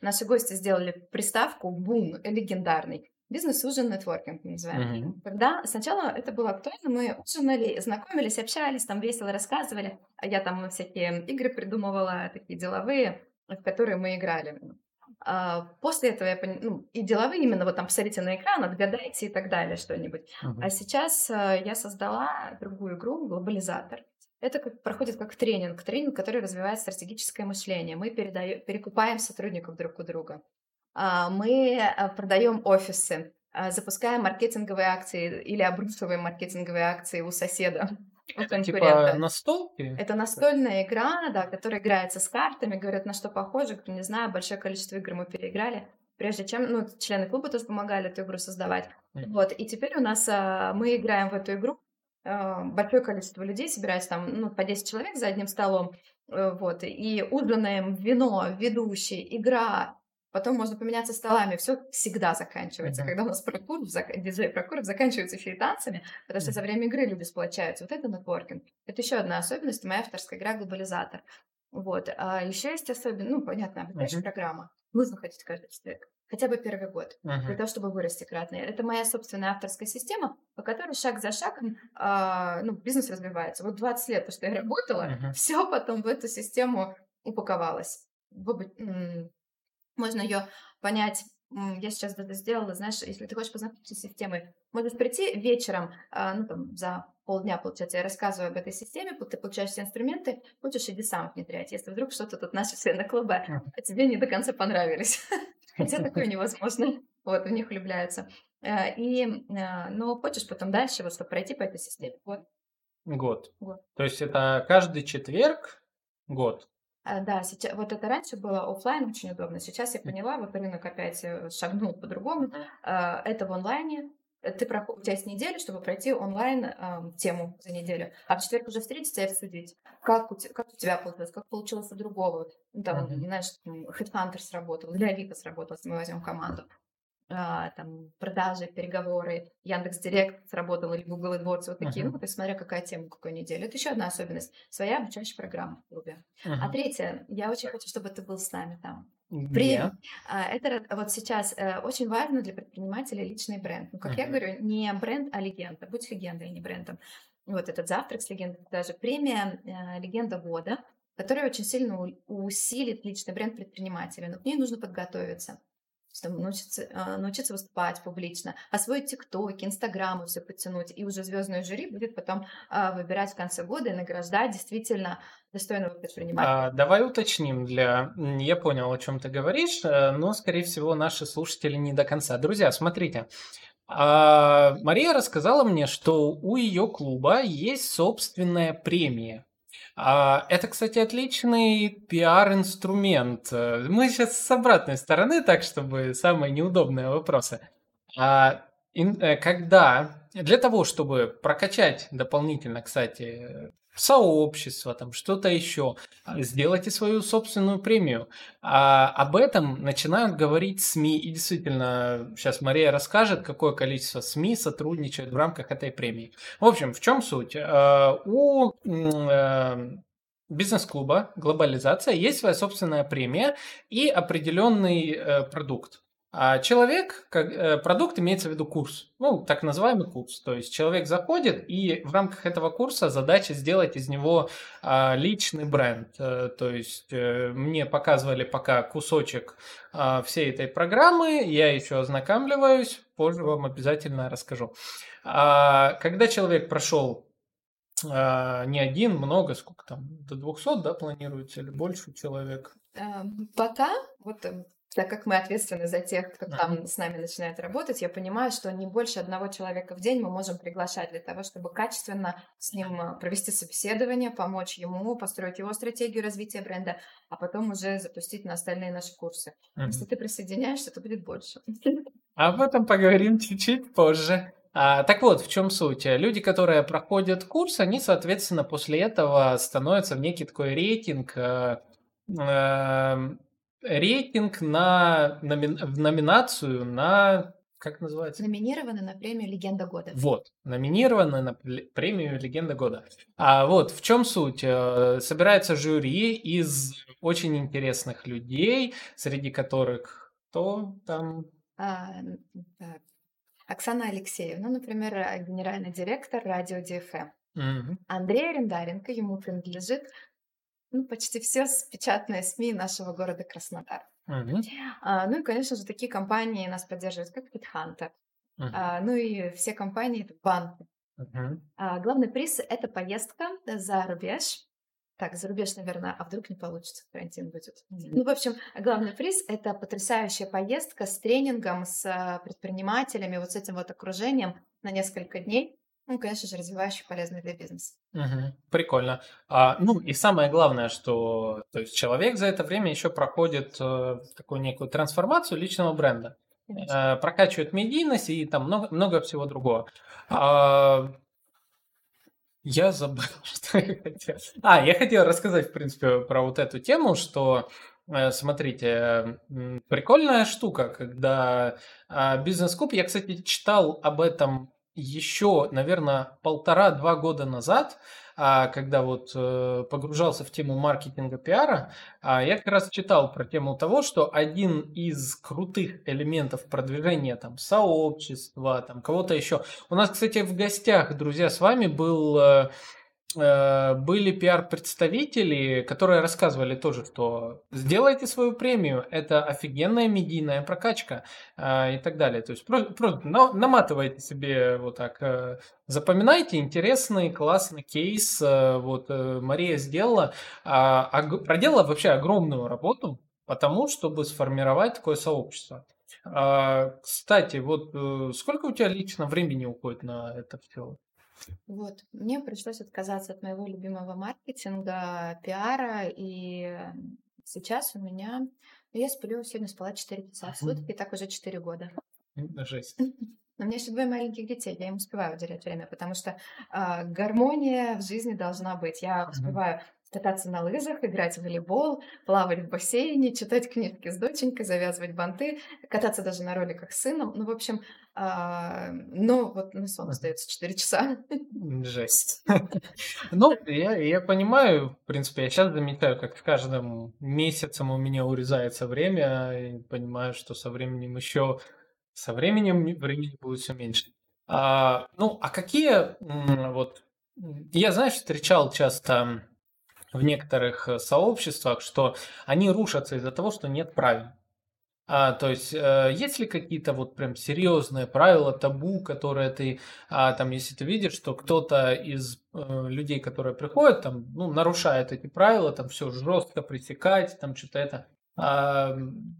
наши гости сделали приставку бум легендарный. Бизнес-ужин нетворкинг мы называем. Mm-hmm. Когда сначала это было актуально, мы ужинали, знакомились, общались, там весело рассказывали, а я там всякие игры придумывала, такие деловые, в которые мы играли. А, после этого я поняла, ну, и деловые именно вот там посмотрите на экран, отгадайте и так далее что-нибудь. Uh-huh. А сейчас а, я создала другую игру «Глобализатор». Это как, проходит как тренинг, тренинг, который развивает стратегическое мышление. Мы передаем, перекупаем сотрудников друг у друга. А, мы продаем офисы, запускаем маркетинговые акции или обрушиваем маркетинговые акции у соседа. Это типа настолки? Это настольная игра, да, которая играется с картами, говорят, на что похоже, кто не знаю, большое количество игр мы переиграли, прежде чем, ну, члены клуба тоже помогали эту игру создавать. Mm. Вот, и теперь у нас, а, мы играем в эту игру, а, большое количество людей собирается там, ну, по 10 человек за одним столом, э, вот, и ужинаем, вино, ведущий, игра, Потом можно поменяться столами. Все всегда заканчивается. Mm-hmm. Когда у нас прокуров, зак... диджей прокуров заканчивается танцами, потому что mm-hmm. за время игры люди сплочаются. Вот это нетворкинг. Это еще одна особенность. Моя авторская игра «Глобализатор». Вот. А еще есть особенность, ну, понятно, обучающая mm-hmm. программа. Нужно ходить каждый человек. Хотя бы первый год, uh-huh. для того, чтобы вырасти кратно. Это моя собственная авторская система, по которой шаг за шагом а, ну, бизнес развивается. Вот 20 лет, то, что я работала, uh-huh. все потом в эту систему упаковалось. В, Можно ее понять я сейчас это сделала, знаешь, если ты хочешь познакомиться с системой, можешь прийти вечером, а, ну, там, за полдня, получается, я рассказываю об этой системе, ты получаешь все инструменты, будешь иди сам внедрять, если вдруг что-то тут наши все на клубе, а тебе не до конца понравились. Хотя такое невозможно. Вот, в них влюбляются. Э, и, ну, хочешь потом дальше, вот, чтобы пройти по этой системе. Вот. Год. год. То есть это каждый четверг год. А, да, сейчас, вот это раньше было офлайн очень удобно. Сейчас я поняла, вот рынок опять э, шагнул по-другому. А, это в онлайне. Ты проходишь, у тебя есть неделя, чтобы пройти онлайн э, тему за неделю. А в четверг уже встретиться и обсудить, как у, как у тебя получилось, как получилось у другого. Ну, там, uh-huh. знаешь, Headhunter сработал, или Авито сработал, если мы возьмем команду там, продажи, переговоры, Яндекс Директ сработал или Google AdWords, вот такие, uh-huh. ну, то есть смотря какая тема, какой неделю. Это еще одна особенность. Своя обучающая программа в клубе. Uh-huh. А третье, я очень хочу, чтобы ты был с нами там. Привет. Yeah. Это вот сейчас э, очень важно для предпринимателя личный бренд. Ну, как uh-huh. я говорю, не бренд, а легенда. Будь легендой, а не брендом. Вот этот завтрак с легендой, даже премия э, «Легенда года», которая очень сильно усилит личный бренд предпринимателя. Но к ней нужно подготовиться там, научиться, а, научиться выступать публично, освоить ТикТоки, Инстаграмы, все подтянуть, и уже звездное жюри будет потом а, выбирать в конце года и награждать действительно достойного предпринимателя. А, давай уточним для... Я понял, о чем ты говоришь, э, но, скорее всего, наши слушатели не до конца. Друзья, смотрите, а, Мария рассказала мне, что у ее клуба есть собственная премия. А, это, кстати, отличный пиар-инструмент. Мы сейчас с обратной стороны, так чтобы самые неудобные вопросы. А, э, когда для того, чтобы прокачать дополнительно, кстати, сообщество, там что-то еще, а, сделайте свою собственную премию. А об этом начинают говорить СМИ, и действительно, сейчас Мария расскажет, какое количество СМИ сотрудничают в рамках этой премии. В общем, в чем суть? А, у э, бизнес-клуба «Глобализация» есть своя собственная премия и определенный э, продукт. А человек, как, э, продукт имеется в виду курс, ну, так называемый курс. То есть человек заходит, и в рамках этого курса задача сделать из него а, личный бренд. А, то есть а, мне показывали пока кусочек а, всей этой программы, я еще ознакомливаюсь, позже вам обязательно расскажу. А, когда человек прошел а, не один, много, сколько там, до 200, да, планируется, или больше человек? Эм, пока, вот эм, так как мы ответственны за тех, кто там с нами начинает работать, я понимаю, что не больше одного человека в день мы можем приглашать для того, чтобы качественно с ним э, провести собеседование, помочь ему, построить его стратегию развития бренда, а потом уже запустить на остальные наши курсы. Mm-hmm. Если ты присоединяешься, то будет больше. Об этом поговорим чуть-чуть позже. А, так вот, в чем суть? Люди, которые проходят курс, они, соответственно, после этого становятся в некий такой рейтинг э, э, рейтинг на номи... в номинацию на как называется? Номинированы на премию Легенда года. Вот, номинированы на премию Легенда года. А вот в чем суть? Э, собирается жюри из очень интересных людей, среди которых кто там? А. Оксана Алексеевна, например, э, генеральный директор радио ДФМ. Угу. Андрей Арендаренко, ему принадлежит ну, почти все печатные СМИ нашего города Краснодар. Uh-huh. А, ну и, конечно же, такие компании нас поддерживают, как HeadHunter. Uh-huh. А, ну и все компании — это банки. Uh-huh. А, главный приз — это поездка за рубеж. Так, за рубеж, наверное, а вдруг не получится, карантин будет. Uh-huh. Ну, в общем, главный приз — это потрясающая поездка с тренингом, с а, предпринимателями, вот с этим вот окружением на несколько дней. Ну, конечно же, развивающий, полезный для бизнеса. Угу, прикольно. А, ну и самое главное, что то есть человек за это время еще проходит э, такую некую трансформацию личного бренда, э, прокачивает медийность и там много, много всего другого. А, я забыл, что я хотел. А, я хотел рассказать, в принципе, про вот эту тему, что э, Смотрите, прикольная штука, когда а, бизнес-куб, я, кстати, читал об этом еще, наверное, полтора-два года назад, а, когда вот э, погружался в тему маркетинга пиара, а, я как раз читал про тему того, что один из крутых элементов продвижения там сообщества, там кого-то еще. У нас, кстати, в гостях, друзья, с вами был э, были пиар-представители, которые рассказывали тоже, что сделайте свою премию, это офигенная медийная прокачка э, и так далее. То есть просто, просто наматывайте себе вот так, э, запоминайте интересный, классный кейс. Э, вот э, Мария сделала, э, проделала вообще огромную работу по тому, чтобы сформировать такое сообщество. А, кстати, вот э, сколько у тебя лично времени уходит на это все? Вот, мне пришлось отказаться от моего любимого маркетинга, пиара, и сейчас у меня... ну, Я сплю, сегодня спала 4 часа в сутки, так уже 4 года. Жесть. Но у меня еще двое маленьких детей, я им успеваю уделять время, потому что а, гармония в жизни должна быть. Я успеваю кататься на лыжах, играть в волейбол, плавать в бассейне, читать книжки с доченькой, завязывать банты, кататься даже на роликах с сыном. Ну, в общем, а, но вот на сон остается 4 часа. Жесть. Ну, я, я понимаю, в принципе, я сейчас замечаю, как с каждым месяцем у меня урезается время, и понимаю, что со временем еще со временем времени будет все меньше. А, ну, а какие вот я, знаешь, встречал часто в некоторых э, сообществах, что они рушатся из-за того, что нет правил. А, то есть, э, есть ли какие-то вот прям серьезные правила, табу, которые ты, а, там, если ты видишь, что кто-то из э, людей, которые приходят, там, ну, нарушает эти правила, там все жестко пресекать, там что-то это, а,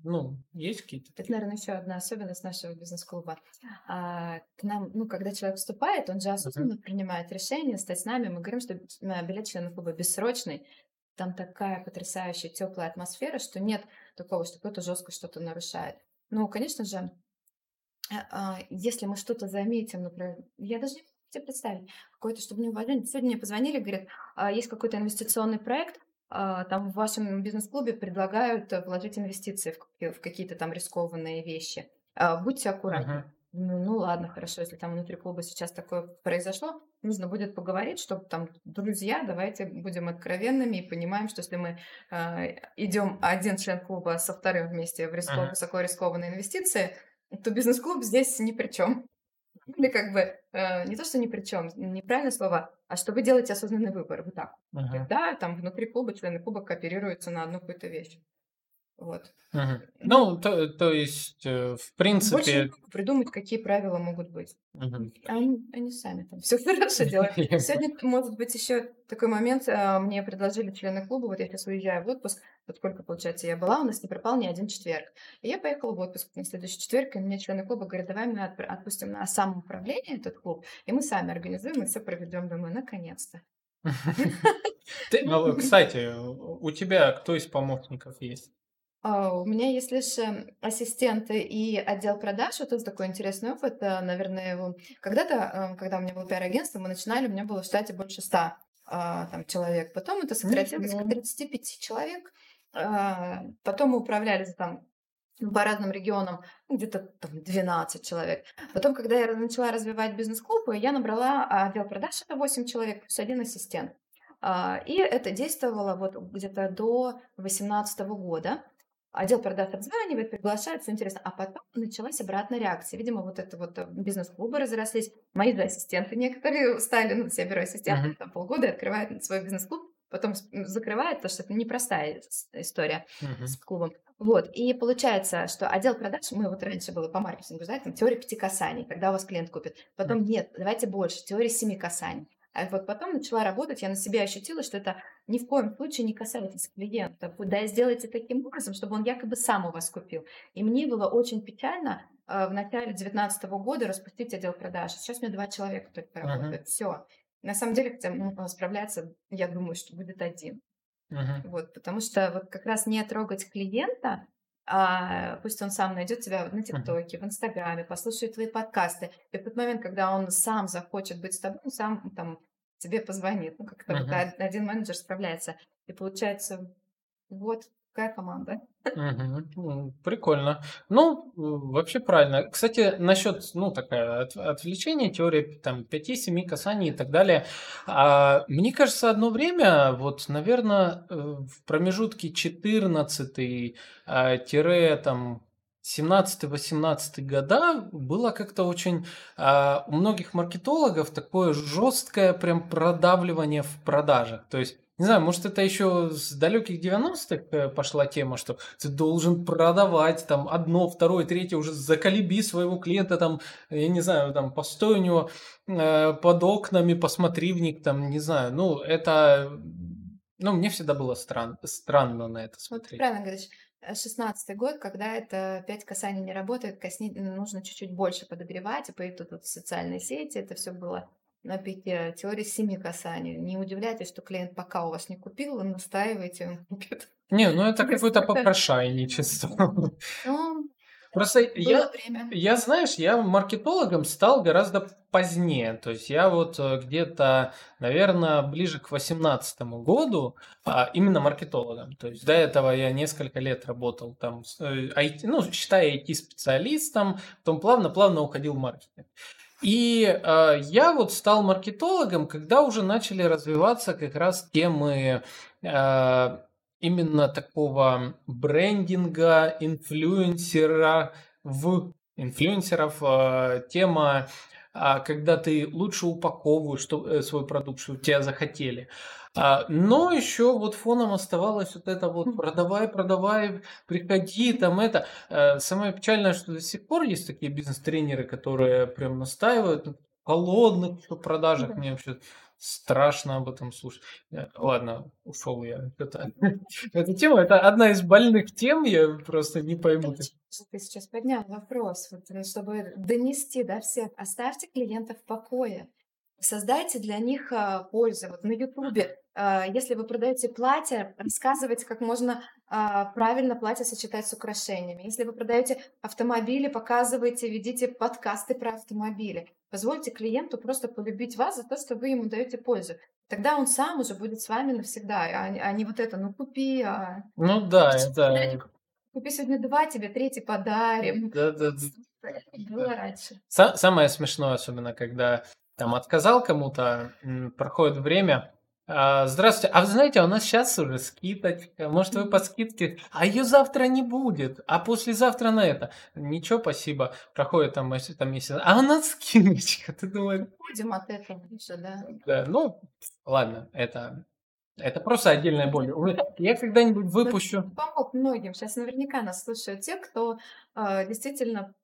ну, есть какие-то? Это, наверное, еще одна особенность нашего бизнес-клуба. А, к нам, ну, когда человек вступает, он же осознанно uh-huh. принимает решение стать с нами. Мы говорим, что билет членов клуба бессрочный. Там такая потрясающая теплая атмосфера, что нет такого, что кто-то жестко что-то нарушает. Ну, конечно же, а, а, если мы что-то заметим, например, я даже не себе представить, какое-то, чтобы не уважение. Сегодня мне позвонили, говорят, а, есть какой-то инвестиционный проект, там в вашем бизнес-клубе предлагают э, вложить инвестиции в, какие-то там рискованные вещи. А, будьте аккуратны. Uh-huh. Ну, ну ладно, хорошо, если там внутри клуба сейчас такое произошло, нужно будет поговорить, чтобы там, друзья, давайте будем откровенными и понимаем, что если мы э, а, идем один член клуба со вторым вместе в рисков, uh-huh. высоко рискованные инвестиции, то бизнес-клуб здесь ни при чем. Или как бы э, не то, что ни при чем, неправильное слово, а что вы делаете осознанный выбор. Вот так. Ага. Да, там внутри клуба члены клуба кооперируются на одну какую-то вещь. Вот. Угу. Ну, то, то есть, э, в принципе... Больше придумать, какие правила могут быть. Угу. Они, они сами там все хорошо делают. Сегодня, может быть, еще такой момент. Э, мне предложили члены клуба, вот я сейчас уезжаю в отпуск, вот сколько, получается, я была, у нас не пропал ни один четверг. И я поехала в отпуск на следующий четверг, и мне члены клуба говорят, давай мы отпустим на самоуправление этот клуб, и мы сами организуем, и все проведем. Думаю, наконец-то. Ну, кстати, у тебя кто из помощников есть? А, у меня есть лишь эм, ассистенты и отдел продаж. Вот это такой интересный опыт. Э, наверное, когда-то, эм, когда у меня было пиар-агентство, мы начинали, у меня было в штате больше ста а, там, человек. Потом это сократилось до 35 человек. А, потом мы управляли там по разным регионам, ну, где-то там 12 человек. Потом, когда я начала развивать бизнес-клуб, я набрала отдел продаж, это 8 человек, плюс один ассистент. И это действовало вот где-то до 2018 года отдел продаж обзванивает, приглашает, все интересно. А потом началась обратная реакция. Видимо, вот это вот э, бизнес-клубы разрослись. Мои же ассистенты некоторые стали, ну, я беру ассистента, uh-huh. там полгода открывает свой бизнес-клуб, потом закрывает, потому что это непростая история uh-huh. с клубом. Вот, и получается, что отдел продаж, мы вот раньше было по маркетингу, знаете, там теория пяти касаний, когда у вас клиент купит. Потом нет, давайте больше, теория семи касаний. А вот потом начала работать, я на себе ощутила, что это ни в коем случае не касается клиента. Да, сделайте таким образом, чтобы он якобы сам у вас купил. И мне было очень печально э, в начале 2019 года распустить отдел продаж. Сейчас у меня два человека только работают. Uh-huh. Все. На самом деле, хотя ну, справляться, я думаю, что будет один. Uh-huh. Вот, потому что вот как раз не трогать клиента, а пусть он сам найдет тебя на ТикТоке, в Инстаграме, послушает твои подкасты. И в тот момент, когда он сам захочет быть с тобой, он сам там тебе позвонит. Ну, как-то uh-huh. вот один менеджер справляется. И получается, вот такая команда. Угу. Прикольно. Ну, вообще правильно. Кстати, насчет, ну, такая от, отвлечения, теория там 5-7 касаний и так далее. А, мне кажется, одно время, вот, наверное, э, в промежутке 14 а, там 17-18 года было как-то очень э, у многих маркетологов такое жесткое прям продавливание в продажах. То есть не знаю, может это еще с далеких 90-х э, пошла тема, что ты должен продавать там одно, второе, третье, уже заколеби своего клиента, там, я не знаю, там, постой у него э, под окнами, посмотри в них, там, не знаю, ну, это, ну, мне всегда было стран, странно на это смотреть. Правильно говоришь. 16 э, год, когда это 5 касаний не работает, косни... нужно чуть-чуть больше подогревать, и поэтому тут социальные сети, это все было на пике теории семи касаний. Не удивляйтесь, что клиент пока у вас не купил, вы настаиваете, он купит. Не, ну это какое-то попрошайничество. Ну, Просто я, я, знаешь, я маркетологом стал гораздо позднее. То есть я вот э, где-то, наверное, ближе к 2018 году а, именно маркетологом. То есть до этого я несколько лет работал там, IT, э, ну, считая IT-специалистом, потом плавно-плавно уходил в маркетинг. И э, я вот стал маркетологом, когда уже начали развиваться как раз темы э, именно такого брендинга, инфлюенсера в инфлюенсеров, э, тема, когда ты лучше упаковываешь что, э, свой продукт, чтобы тебя захотели. Но еще вот фоном оставалось вот это вот продавай, продавай, приходи, там это. Э, самое печальное, что до сих пор есть такие бизнес-тренеры, которые прям настаивают на холодных продажах. Мне вообще страшно об этом слушать. Э, ладно, ушел я. Это, эта тема, это одна из больных тем, я просто не пойму. Ты сейчас поднял вопрос, вот, э, чтобы донести до всех. Оставьте клиентов в покое. Создайте для них а, пользу. Вот на Ютубе, а, если вы продаете платье, рассказывайте, как можно а, правильно платье сочетать с украшениями. Если вы продаете автомобили, показывайте, ведите подкасты про автомобили. Позвольте клиенту просто полюбить вас за то, что вы ему даете пользу. Тогда он сам уже будет с вами навсегда, а, а не вот это, ну купи. А... Ну да, это... Купи сегодня два, тебе третий подарим. Да, да, да. Было раньше. Самое смешное, особенно, когда там отказал кому-то, проходит время, а, здравствуйте, а вы знаете, у нас сейчас уже скидочка, может вы по скидке, а ее завтра не будет, а послезавтра на это. Ничего, спасибо, проходит там, там месяц, а у нас скидочка, ты думаешь? Будем от этого уже, да. Да, ну, ладно, это это просто отдельная боль. Я когда-нибудь выпущу. Помог многим. Сейчас наверняка нас слушают те, кто э, действительно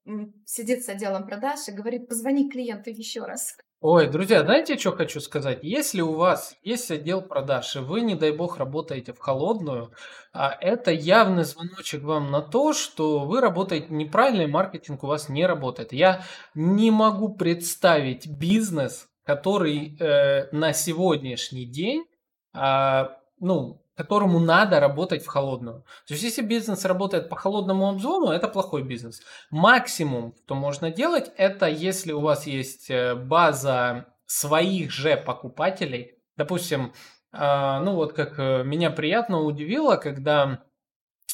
сидит с отделом продаж и говорит, позвони клиенту еще раз. Ой, друзья, знаете, что хочу сказать? Если у вас есть отдел продаж, и вы, не дай бог, работаете в холодную, а, это явный звоночек вам на то, что вы работаете неправильно, и маркетинг у вас не работает. Я не могу представить бизнес, который э, на сегодняшний день, э, ну, которому надо работать в холодную. То есть, если бизнес работает по холодному обзору, это плохой бизнес. Максимум, что можно делать, это если у вас есть э, база своих же покупателей. Допустим, а, ну вот как э, меня приятно удивило, когда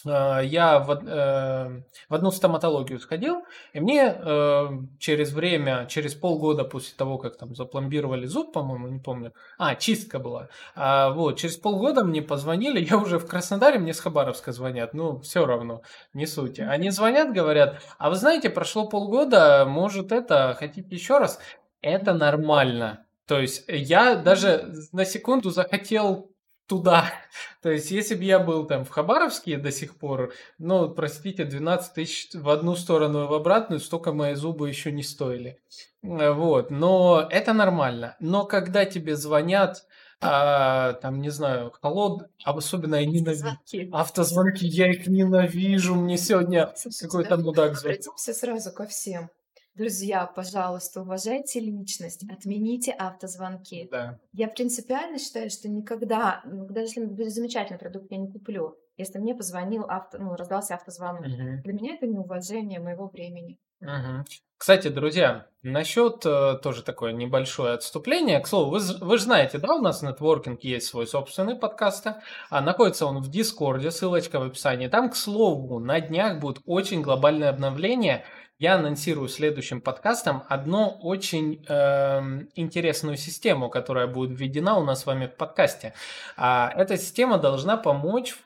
я в, э, в одну стоматологию сходил, и мне э, через время, через полгода после того, как там запломбировали зуб, по-моему, не помню, а, чистка была, а, вот, через полгода мне позвонили, я уже в Краснодаре, мне с Хабаровска звонят, ну, все равно, не суть. Они звонят, говорят, а вы знаете, прошло полгода, может это, хотите еще раз? Это нормально. То есть я даже на секунду захотел туда. То есть, если бы я был там в Хабаровске до сих пор, ну, простите, 12 тысяч в одну сторону и в обратную, столько мои зубы еще не стоили. Э, вот, но это нормально. Но когда тебе звонят, а, там, не знаю, холод, особенно я ненавижу. Автозвонки, я их ненавижу, мне сегодня какой-то мудак звонит. Обратимся сразу ко всем. Друзья, пожалуйста, уважайте личность, отмените автозвонки. Да. Я принципиально считаю, что никогда, ну, даже если будет замечательный продукт, я не куплю. Если мне позвонил авто, ну, раздался автозвонок. Угу. Для меня это неуважение моего времени. Угу. Кстати, друзья, насчет э, тоже такое небольшое отступление. К слову, вы, вы же знаете, да, у нас нетворкинг есть свой собственный подкаст. А находится он в Дискорде, ссылочка в описании. Там, к слову, на днях будет очень глобальное обновление – я анонсирую следующим подкастом одну очень э, интересную систему, которая будет введена у нас с вами в подкасте. А, эта система должна помочь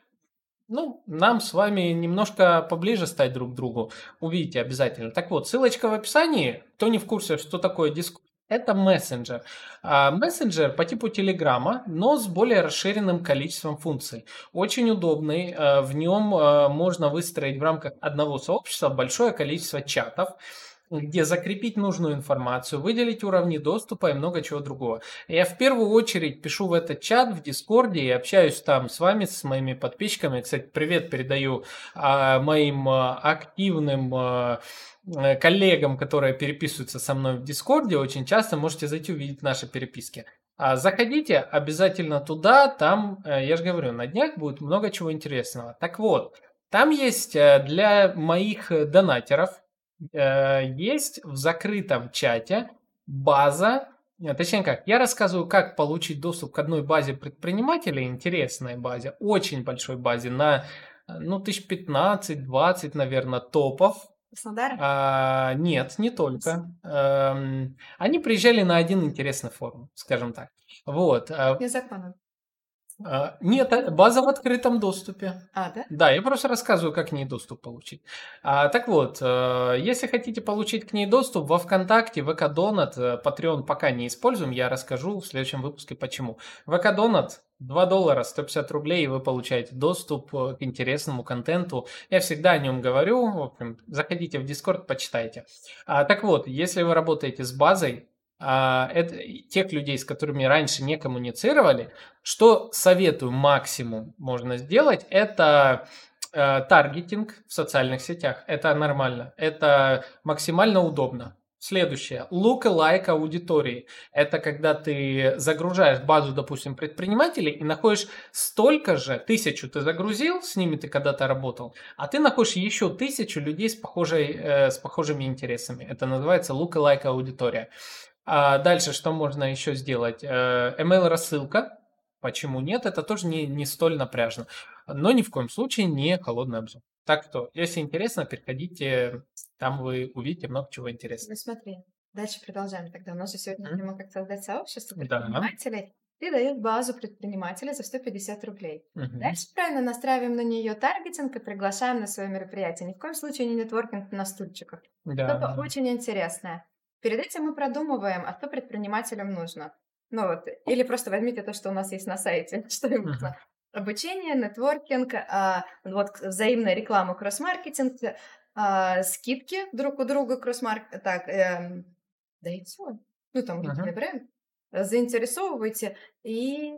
ну, нам с вами немножко поближе стать друг к другу. Увидите обязательно. Так вот, ссылочка в описании. Кто не в курсе, что такое Discord, это мессенджер. А, мессенджер по типу Телеграма, но с более расширенным количеством функций. Очень удобный. А, в нем а, можно выстроить в рамках одного сообщества большое количество чатов где закрепить нужную информацию, выделить уровни доступа и много чего другого. Я в первую очередь пишу в этот чат в Дискорде и общаюсь там с вами, с моими подписчиками. Кстати, привет передаю а, моим а, активным а, коллегам, которые переписываются со мной в Дискорде. Очень часто можете зайти увидеть наши переписки. А заходите обязательно туда, там, э, я же говорю, на днях будет много чего интересного. Так вот, там есть э, для моих донатеров, Э, есть в закрытом чате база, э, точнее как, я рассказываю, как получить доступ к одной базе предпринимателей, интересной базе, очень большой базе, на, э, ну, тысяч 15-20, наверное, топов, Краснодар? А, нет, не только. А, они приезжали на один интересный форум, скажем так. Вот. А, нет, э, база в открытом доступе. А, да? Да, я просто рассказываю, как к ней доступ получить. А, так вот, э, если хотите получить к ней доступ, во ВКонтакте, ВК Донат, э, Patreon пока не используем, я расскажу в следующем выпуске почему. ВК Донат 2 доллара, 150 рублей, и вы получаете доступ к интересному контенту. Я всегда о нем говорю. В общем, заходите в Discord, почитайте. А, так вот, если вы работаете с базой, а, это, тех людей, с которыми раньше не коммуницировали, что советую максимум можно сделать, это э, таргетинг в социальных сетях. Это нормально, это максимально удобно. Следующее. Look-alike аудитории. Это когда ты загружаешь базу, допустим, предпринимателей и находишь столько же, тысячу ты загрузил, с ними ты когда-то работал, а ты находишь еще тысячу людей с, похожей, э, с похожими интересами. Это называется look-alike аудитория. А дальше что можно еще сделать? Э, email рассылка. Почему нет? Это тоже не, не столь напряжно. Но ни в коем случае не холодный обзор. Так что, если интересно, переходите, там вы увидите много чего интересного. Ну смотри, дальше продолжаем тогда. У нас же сегодня mm-hmm. тема как создать сообщество предпринимателей. Да. Ты даешь базу предпринимателя за 150 рублей. Mm-hmm. Дальше правильно настраиваем на нее таргетинг и приглашаем на свое мероприятие. Ни в коем случае не нетворкинг на стульчиках. Да. Что-то очень интересное. Перед этим мы продумываем, а что предпринимателям нужно. Ну вот, или просто возьмите то, что у нас есть на сайте, что им нужно. Обучение, нетворкинг, а, вот взаимная реклама, кросс-маркетинг, а, скидки друг у друга, кросс-маркетинг, так, эм, да и все. Ну, там, uh-huh. бренд. Заинтересовывайте и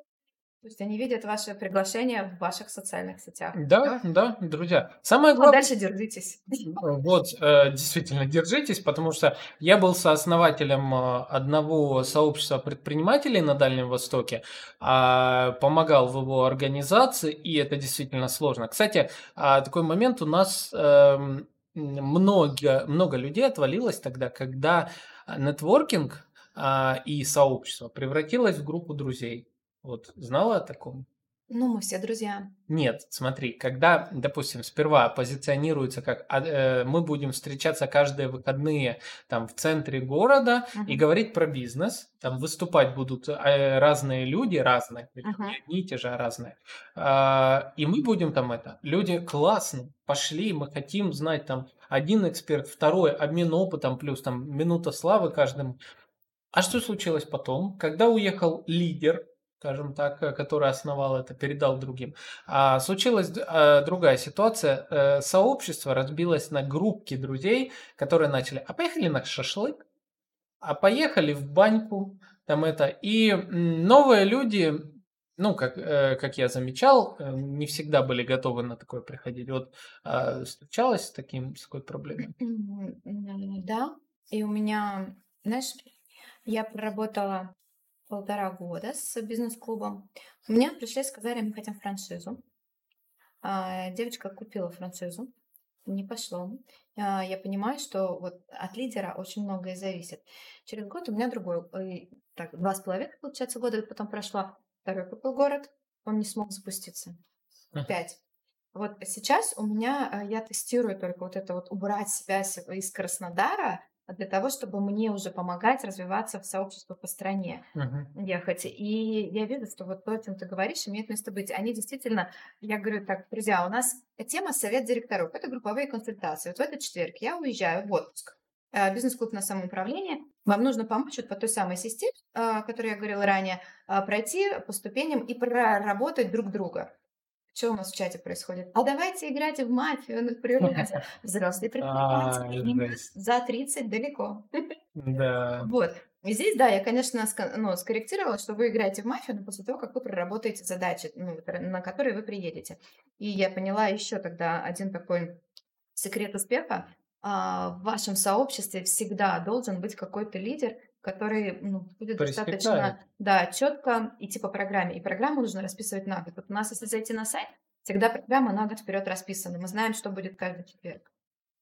то есть они видят ваше приглашение в ваших социальных сетях. Да, да, друзья. Самое главное... А дальше держитесь. Вот, э, действительно, держитесь, потому что я был сооснователем э, одного сообщества предпринимателей на Дальнем Востоке, а, помогал в его организации, и это действительно сложно. Кстати, а, такой момент у нас эм, много, много людей отвалилось тогда, когда нетворкинг а, и сообщество превратилось в группу друзей. Вот знала о таком? Ну, мы все друзья. Нет, смотри, когда, допустим, сперва позиционируется как а, э, мы будем встречаться каждые выходные там в центре города uh-huh. и говорить про бизнес, там выступать будут э, разные люди, разные, uh-huh. не одни и те же, а разные, э, и мы будем там это, люди классно, пошли, мы хотим знать там один эксперт, второй обмен опытом плюс там минута славы каждому. А что случилось потом, когда уехал лидер? Скажем так, э, который основал это, передал другим. А случилась а, другая ситуация. А, сообщество разбилось на группки друзей, которые начали, а поехали на шашлык, а поехали в баньку, там это. И новые люди, ну, как, как я замечал, не всегда были готовы на такое приходить. Вот а, встречалась с, таким, с такой проблемой? Да, и у меня, знаешь, я проработала полтора года с бизнес-клубом. Мне пришли и сказали, мы хотим франшизу. А, девочка купила франшизу, не пошло. А, я понимаю, что вот от лидера очень многое зависит. Через год у меня другой, э, так, два с половиной, получается, года потом прошло. Второй купил город, он не смог запуститься. Пять. Вот сейчас у меня, э, я тестирую только вот это вот убрать себя из Краснодара, для того, чтобы мне уже помогать развиваться в сообществе по стране, Мгм. ехать. И я вижу, что вот то, о чем ты говоришь, имеет место быть. Они действительно, я говорю так, друзья, у нас тема совет директоров, это групповые консультации. Вот в этот четверг я уезжаю в отпуск. Э, Бизнес-клуб на самоуправление. Вам нужно помочь вот по той самой системе, э, о которой я говорила ранее, а, пройти по ступеням и проработать друг друга. Что у нас в чате происходит? А давайте играть в мафию, например. Им жесть. За 30 далеко. Да. Вот. И здесь, да, я, конечно, ну, скорректировала, что вы играете в мафию, но после того, как вы проработаете задачи, ну, на которые вы приедете. И я поняла еще тогда один такой секрет успеха. А, В вашем сообществе всегда должен быть какой-то лидер, который ну, будет достаточно да, четко идти по программе. И программу нужно расписывать на год. Вот у нас, если зайти на сайт, всегда программа на год вперед расписана. Мы знаем, что будет каждый четверг.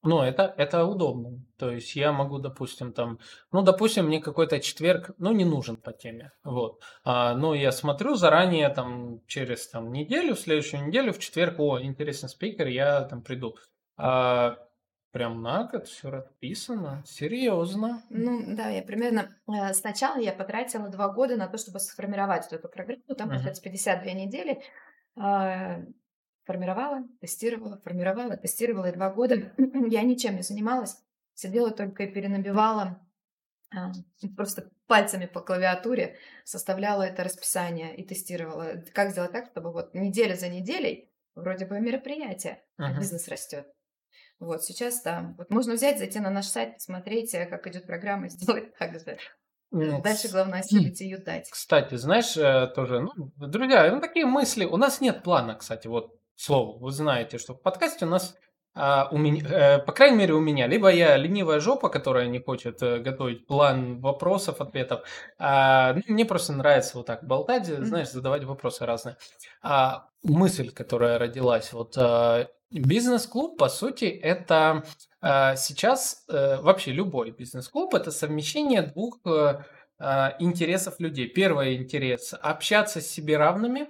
Ну, это, это удобно. То есть я могу, допустим, там, ну, допустим, мне какой-то четверг, ну, не нужен по теме. Вот. А, но я смотрю заранее, там, через там, неделю, в следующую неделю, в четверг, о, интересный спикер, я там приду. А, прям на год все расписано. Серьезно. Ну да, я примерно э, сначала я потратила два года на то, чтобы сформировать эту программу. Там, Мгм. получается, 52 недели. А, Формировала, тестировала, формировала, тестировала. И два года я ничем не занималась. Сидела только и перенабивала а, просто пальцами по клавиатуре, составляла это расписание и тестировала. Как сделать так, чтобы вот неделя за неделей вроде бы мероприятие, а Мгм. бизнес растет. Вот сейчас, да. Вот можно взять, зайти на наш сайт, посмотреть, э, как идет программа, и сделать так же. Ну, Дальше главное следить ее дать. Кстати, знаешь, э, тоже, ну, друзья, ну, такие мысли. У нас нет плана, кстати, вот слово. Вы знаете, что в подкасте у нас, а, у меня, э, по крайней мере, у меня, либо я ленивая жопа, которая не хочет готовить план вопросов, ответов. А, ну, мне просто нравится вот так болтать, знаешь, задавать вопросы разные. А мысль, которая родилась, вот э, бизнес-клуб, по сути, это э, сейчас э, вообще любой бизнес-клуб это совмещение двух э, интересов людей. Первый интерес– общаться с себе равными,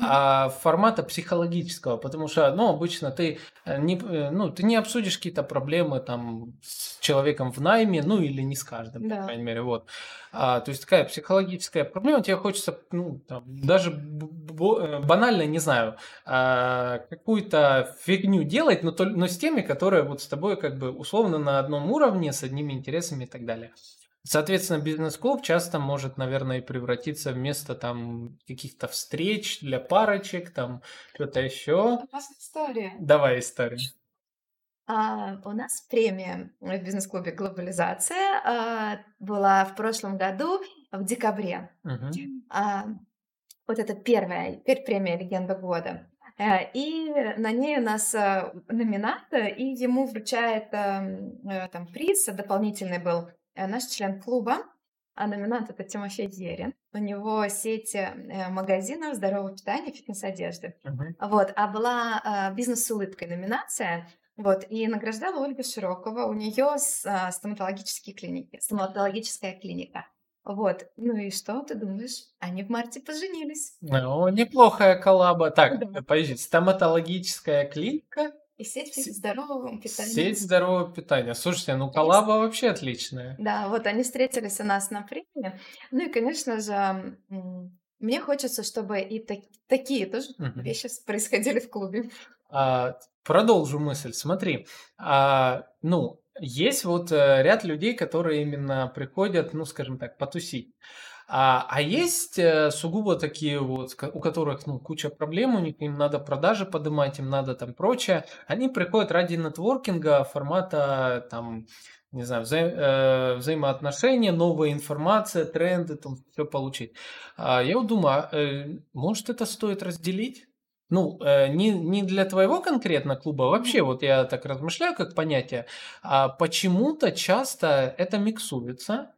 а, формата психологического, потому что, ну, обычно ты э, не, э, ну, ты не обсудишь какие-то проблемы там с человеком в найме, ну, или не с каждым, Да. по крайней мере, вот. А, то есть такая психологическая проблема, тебе хочется, ну, там, даже э, банально, не знаю, а, какую-то фигню делать, но, но с теми, которые вот с тобой как бы условно на одном уровне, с одними интересами и так далее. Соответственно, бизнес-клуб часто может, наверное, и превратиться в место там каких-то встреч для парочек, там что-то еще. Классная история. Давай историю. А, у нас премия в бизнес-клубе «Глобализация» а, была в прошлом году в декабре. Мгм. А, вот это первая, теперь премия «Легенда года». Э, И на ней у нас э, номинат, и ему вручает эм, э, там приз, дополнительный был наш член клуба, а номинант это Тимофей Ерин. У него сеть э, магазинов здорового питания, фитнес-одежды. Мгм. Вот, а была а, «Бизнес с улыбкой» номинация, вот, и награждала Ольга Широкова. У нее стоматологические клиники, стоматологическая клиника. Вот, ну и что ты думаешь? Они в марте поженились. Ну, неплохая коллаба. Так, Да. подожди, стоматологическая клиника, И сеть Се- здорового питания. сеть здорового питания. Слушайте, ну коллаба вообще отличная. Да, вот они встретились у нас на премии. Ну и, конечно же, мне хочется, чтобы и так- такие тоже Мгм. вещи происходили в клубе. А, продолжу мысль. Смотри, а, ну, есть вот э, ряд людей, которые именно приходят, ну, скажем так, потусить. А, а есть э, сугубо такие вот, у которых, ну, куча проблем, у них им надо продажи поднимать, им надо там прочее. Они приходят ради нетворкинга формата там, не знаю, взаим- э, взаимоотношения, новая информация, тренды, там все получить. А, я вот думаю, а, э, может это стоит разделить? Ну, э, не, не для твоего конкретно клуба, а вообще, вот я так размышляю как понятие, а почему-то часто это миксуется,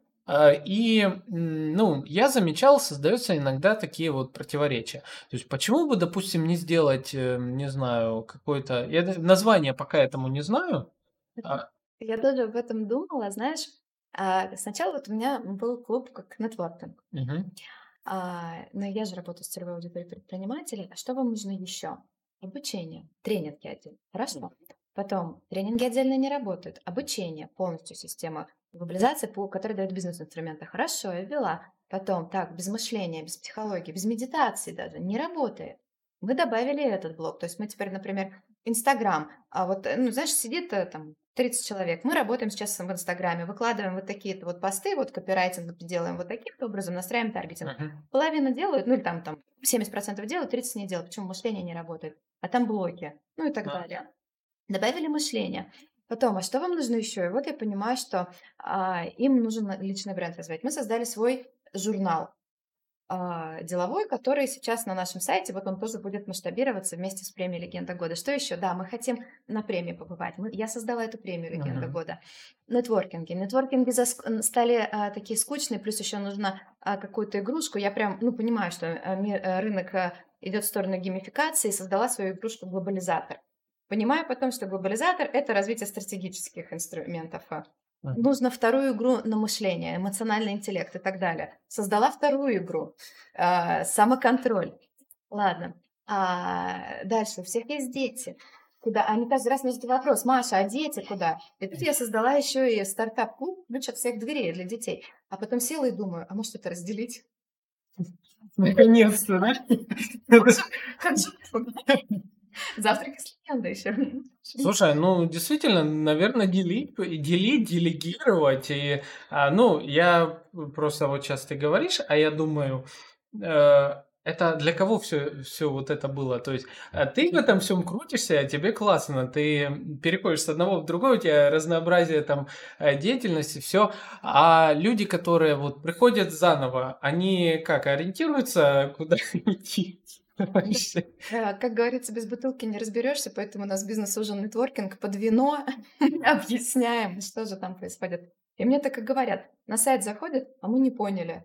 и, м, ну, я замечал, создаются иногда такие вот противоречия. То есть, почему бы, допустим, не сделать, э, не знаю, какое-то... Я название пока этому не знаю. А, Я тоже об этом думала, знаешь. а, Сначала вот у меня был клуб как нетворкинг. А, но я же работаю с целевой аудиторией предпринимателей. А что вам нужно еще? Обучение, тренинги отдельно. Хорошо. Потом тренинги отдельно не работают. Обучение, полностью система Глобализация, по которой дает бизнес-инструменты. Хорошо, я ввела. Потом, так, без мышления, без психологии, без медитации даже, не работает. Мы добавили этот блок. То есть мы теперь, например, Инстаграм. А вот, ну, знаешь, сидит э, там 30 человек. Мы работаем сейчас в Инстаграме, выкладываем вот такие-то вот посты, вот копирайтинг делаем вот таким образом, настраиваем таргетинг. Uh-huh. Половина делают, ну или там, там 70% делают, 30% не делают. Почему мышление не работает? А там блоки, ну и так uh-huh. далее. Добавили мышление. Потом, а что вам нужно еще? И вот я понимаю, что а, им нужен личный бренд развивать. Мы создали свой журнал а, деловой, который сейчас на нашем сайте, вот он тоже будет масштабироваться вместе с премией «Легенда года». Что еще? Да, мы хотим на премии побывать. Мы, я создала эту премию «Легенда uh-huh. года». Нетворкинги. Нетворкинги заск- стали а, такие скучные, плюс еще нужно а, какую-то игрушку. Я прям, ну, понимаю, что а, мир, а, рынок а, идет в сторону геймификации, и создала свою игрушку «Глобализатор». Понимаю потом, что глобализатор — это развитие стратегических инструментов. А. Нужно вторую игру на мышление, эмоциональный интеллект и так далее. Создала вторую игру, э, самоконтроль. Ладно. А дальше, у всех есть дети. Куда? Они каждый раз мне задают вопрос, Маша, а дети куда? И тут я создала еще и стартап-клуб, ключ от всех дверей для детей. А потом села и думаю, а может это разделить? Наконец-то, да? Завтрак с легендой еще. Слушай, ну действительно, наверное, делить, делить, делегировать. И, а, ну, я просто вот сейчас ты говоришь, а я думаю, э, это для кого все, все вот это было? То есть а ты в этом всем крутишься, а тебе классно, ты переходишь с одного в другое, у тебя разнообразие там э, деятельности, все. А люди, которые вот приходят заново, они как ориентируются, куда идти? Как говорится, без бутылки не разберешься, поэтому у нас бизнес ужин нетворкинг под вино объясняем, что же там происходит. И мне так и говорят, на сайт заходят, а мы не поняли.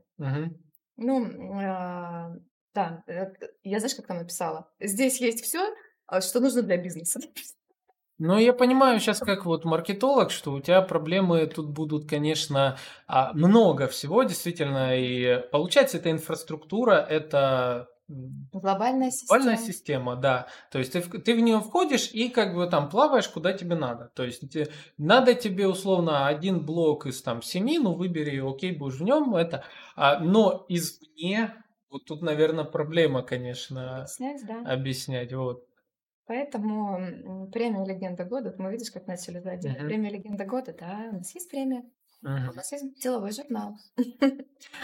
Ну, а, да, э, я знаешь, как там написала? Здесь есть все, а, что нужно для бизнеса. Ну, я понимаю сейчас как вот маркетолог, что у тебя проблемы тут будут, конечно, а, много всего, действительно, и получается, эта инфраструктура, это Глобальная система. Глобальная система, да. То есть ты, ты в нее входишь и как бы там плаваешь, куда тебе надо. То есть те, надо тебе условно один блок из там семи, ну выбери, окей, будешь в нем это. А, но извне, вот тут, наверное, проблема, конечно, объяснять, да. объяснять. Вот. Поэтому премия «Легенда года», мы видишь, как начали звать. Uh-huh. Премия «Легенда года», да, у нас есть премия. У нас есть деловой журнал.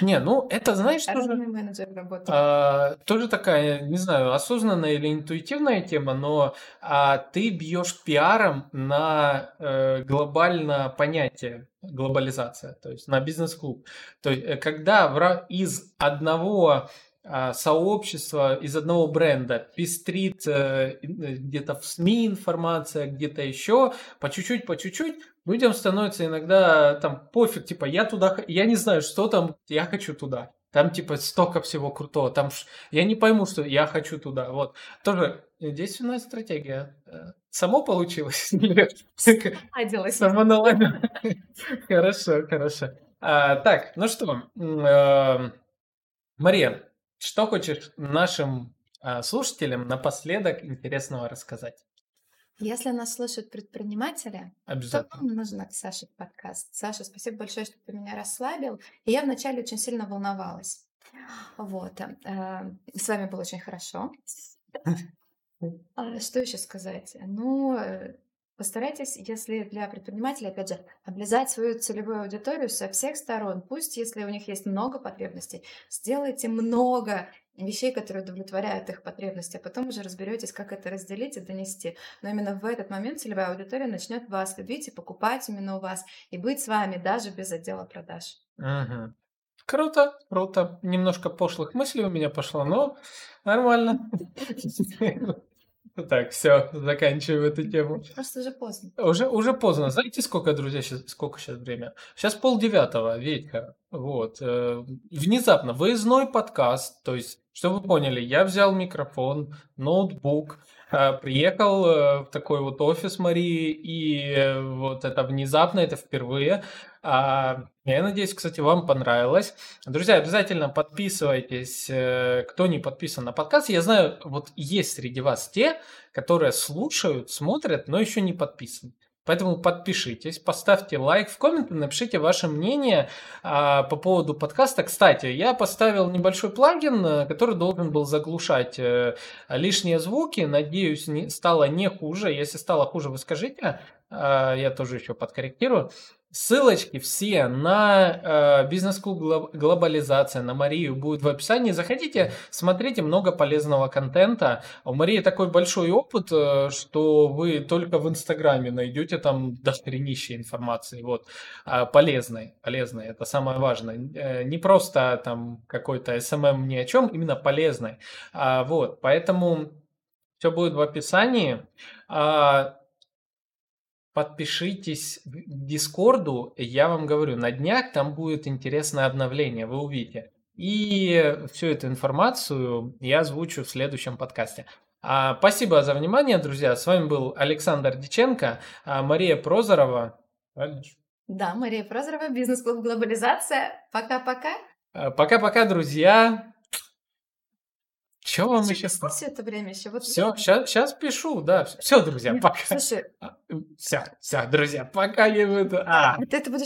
Не, ну это, знаешь, тоже, менеджер работает. а, тоже такая, не знаю, осознанная или интуитивная тема, но а, ты бьешь пиаром на э, глобальное понятие глобализация, то есть на бизнес-клуб. То есть, э, когда в, из одного а, сообщества из одного бренда пестрит э, где-то в СМИ информация, где-то еще, по чуть-чуть, по чуть-чуть, людям становится иногда там пофиг, типа я туда, я не знаю, что там, я хочу туда. Там типа столько всего крутого, там я не пойму, что я хочу туда. Вот тоже действенная стратегия. Э, само получилось? Само наладилось. Хорошо, хорошо. А, так, ну что, э, Мария, что хочешь нашим а, слушателям напоследок интересного рассказать? Если нас слушают предприниматели, то вам нужно к Саше подкаст. Саша, спасибо большое, что ты меня расслабил. И я вначале очень сильно волновалась. Вот. Э, с вами было очень хорошо. А что еще сказать? Ну, э, Постарайтесь, если для предпринимателей, опять же, облизать свою целевую аудиторию со всех сторон. Пусть, если у них есть много потребностей, сделайте много вещей, которые удовлетворяют их потребности, а потом уже разберетесь, как это разделить и донести. Но именно в этот момент целевая аудитория начнет вас любить и покупать именно у вас, и быть с вами даже без отдела продаж. Угу. Круто, круто. Немножко пошлых мыслей у меня пошло, но нормально. Так, все, заканчиваем эту тему. Просто уже поздно. Уже, уже поздно. Знаете, сколько, друзья, сейчас, сколько сейчас время? Сейчас полдевятого, Витька. Вот. Э, внезапно, выездной подкаст, то есть, чтобы вы поняли, я взял микрофон, ноутбук, э, приехал э, в такой вот офис Марии, и вот это внезапно, это впервые. А, я надеюсь, кстати, вам понравилось. Друзья, обязательно подписывайтесь, э, кто не подписан на подкаст. Я знаю, вот есть среди вас те, которые слушают, смотрят, но еще не подписаны. Поэтому подпишитесь, поставьте лайк, в комменты напишите ваше мнение а, по поводу подкаста. Кстати, я поставил небольшой плагин, э, который должен был заглушать э, лишние звуки. Надеюсь, не, стало не хуже. Если стало хуже, вы скажите. А, я тоже еще подкорректирую. Ссылочки все на э, бизнес-клуб глобализация, на Марию будут в описании. Заходите, смотрите много полезного контента. У Марии такой большой опыт, э, что вы только в Инстаграме найдете там дохренище информации. Вот, э, полезной, полезной, это самое важное. Э, не просто там какой-то SMM ни о чем, именно полезной. А, вот, поэтому все будет в описании. А, подпишитесь к Дискорду, я вам говорю, на днях там будет интересное обновление, вы увидите. И всю эту информацию я озвучу в следующем подкасте. А, спасибо за внимание, друзья. С вами был Александр Диченко, а, Мария Прозорова. Да, Мария Прозорова, бизнес-клуб «Глобализация». Пока-пока. А, пока-пока, друзья. Что вам еще? Все это время еще. Вот все, сейчас, пишу, да. Все, друзья, пока. Слушай. Все, все, друзья, пока я буду. А. Ты это будешь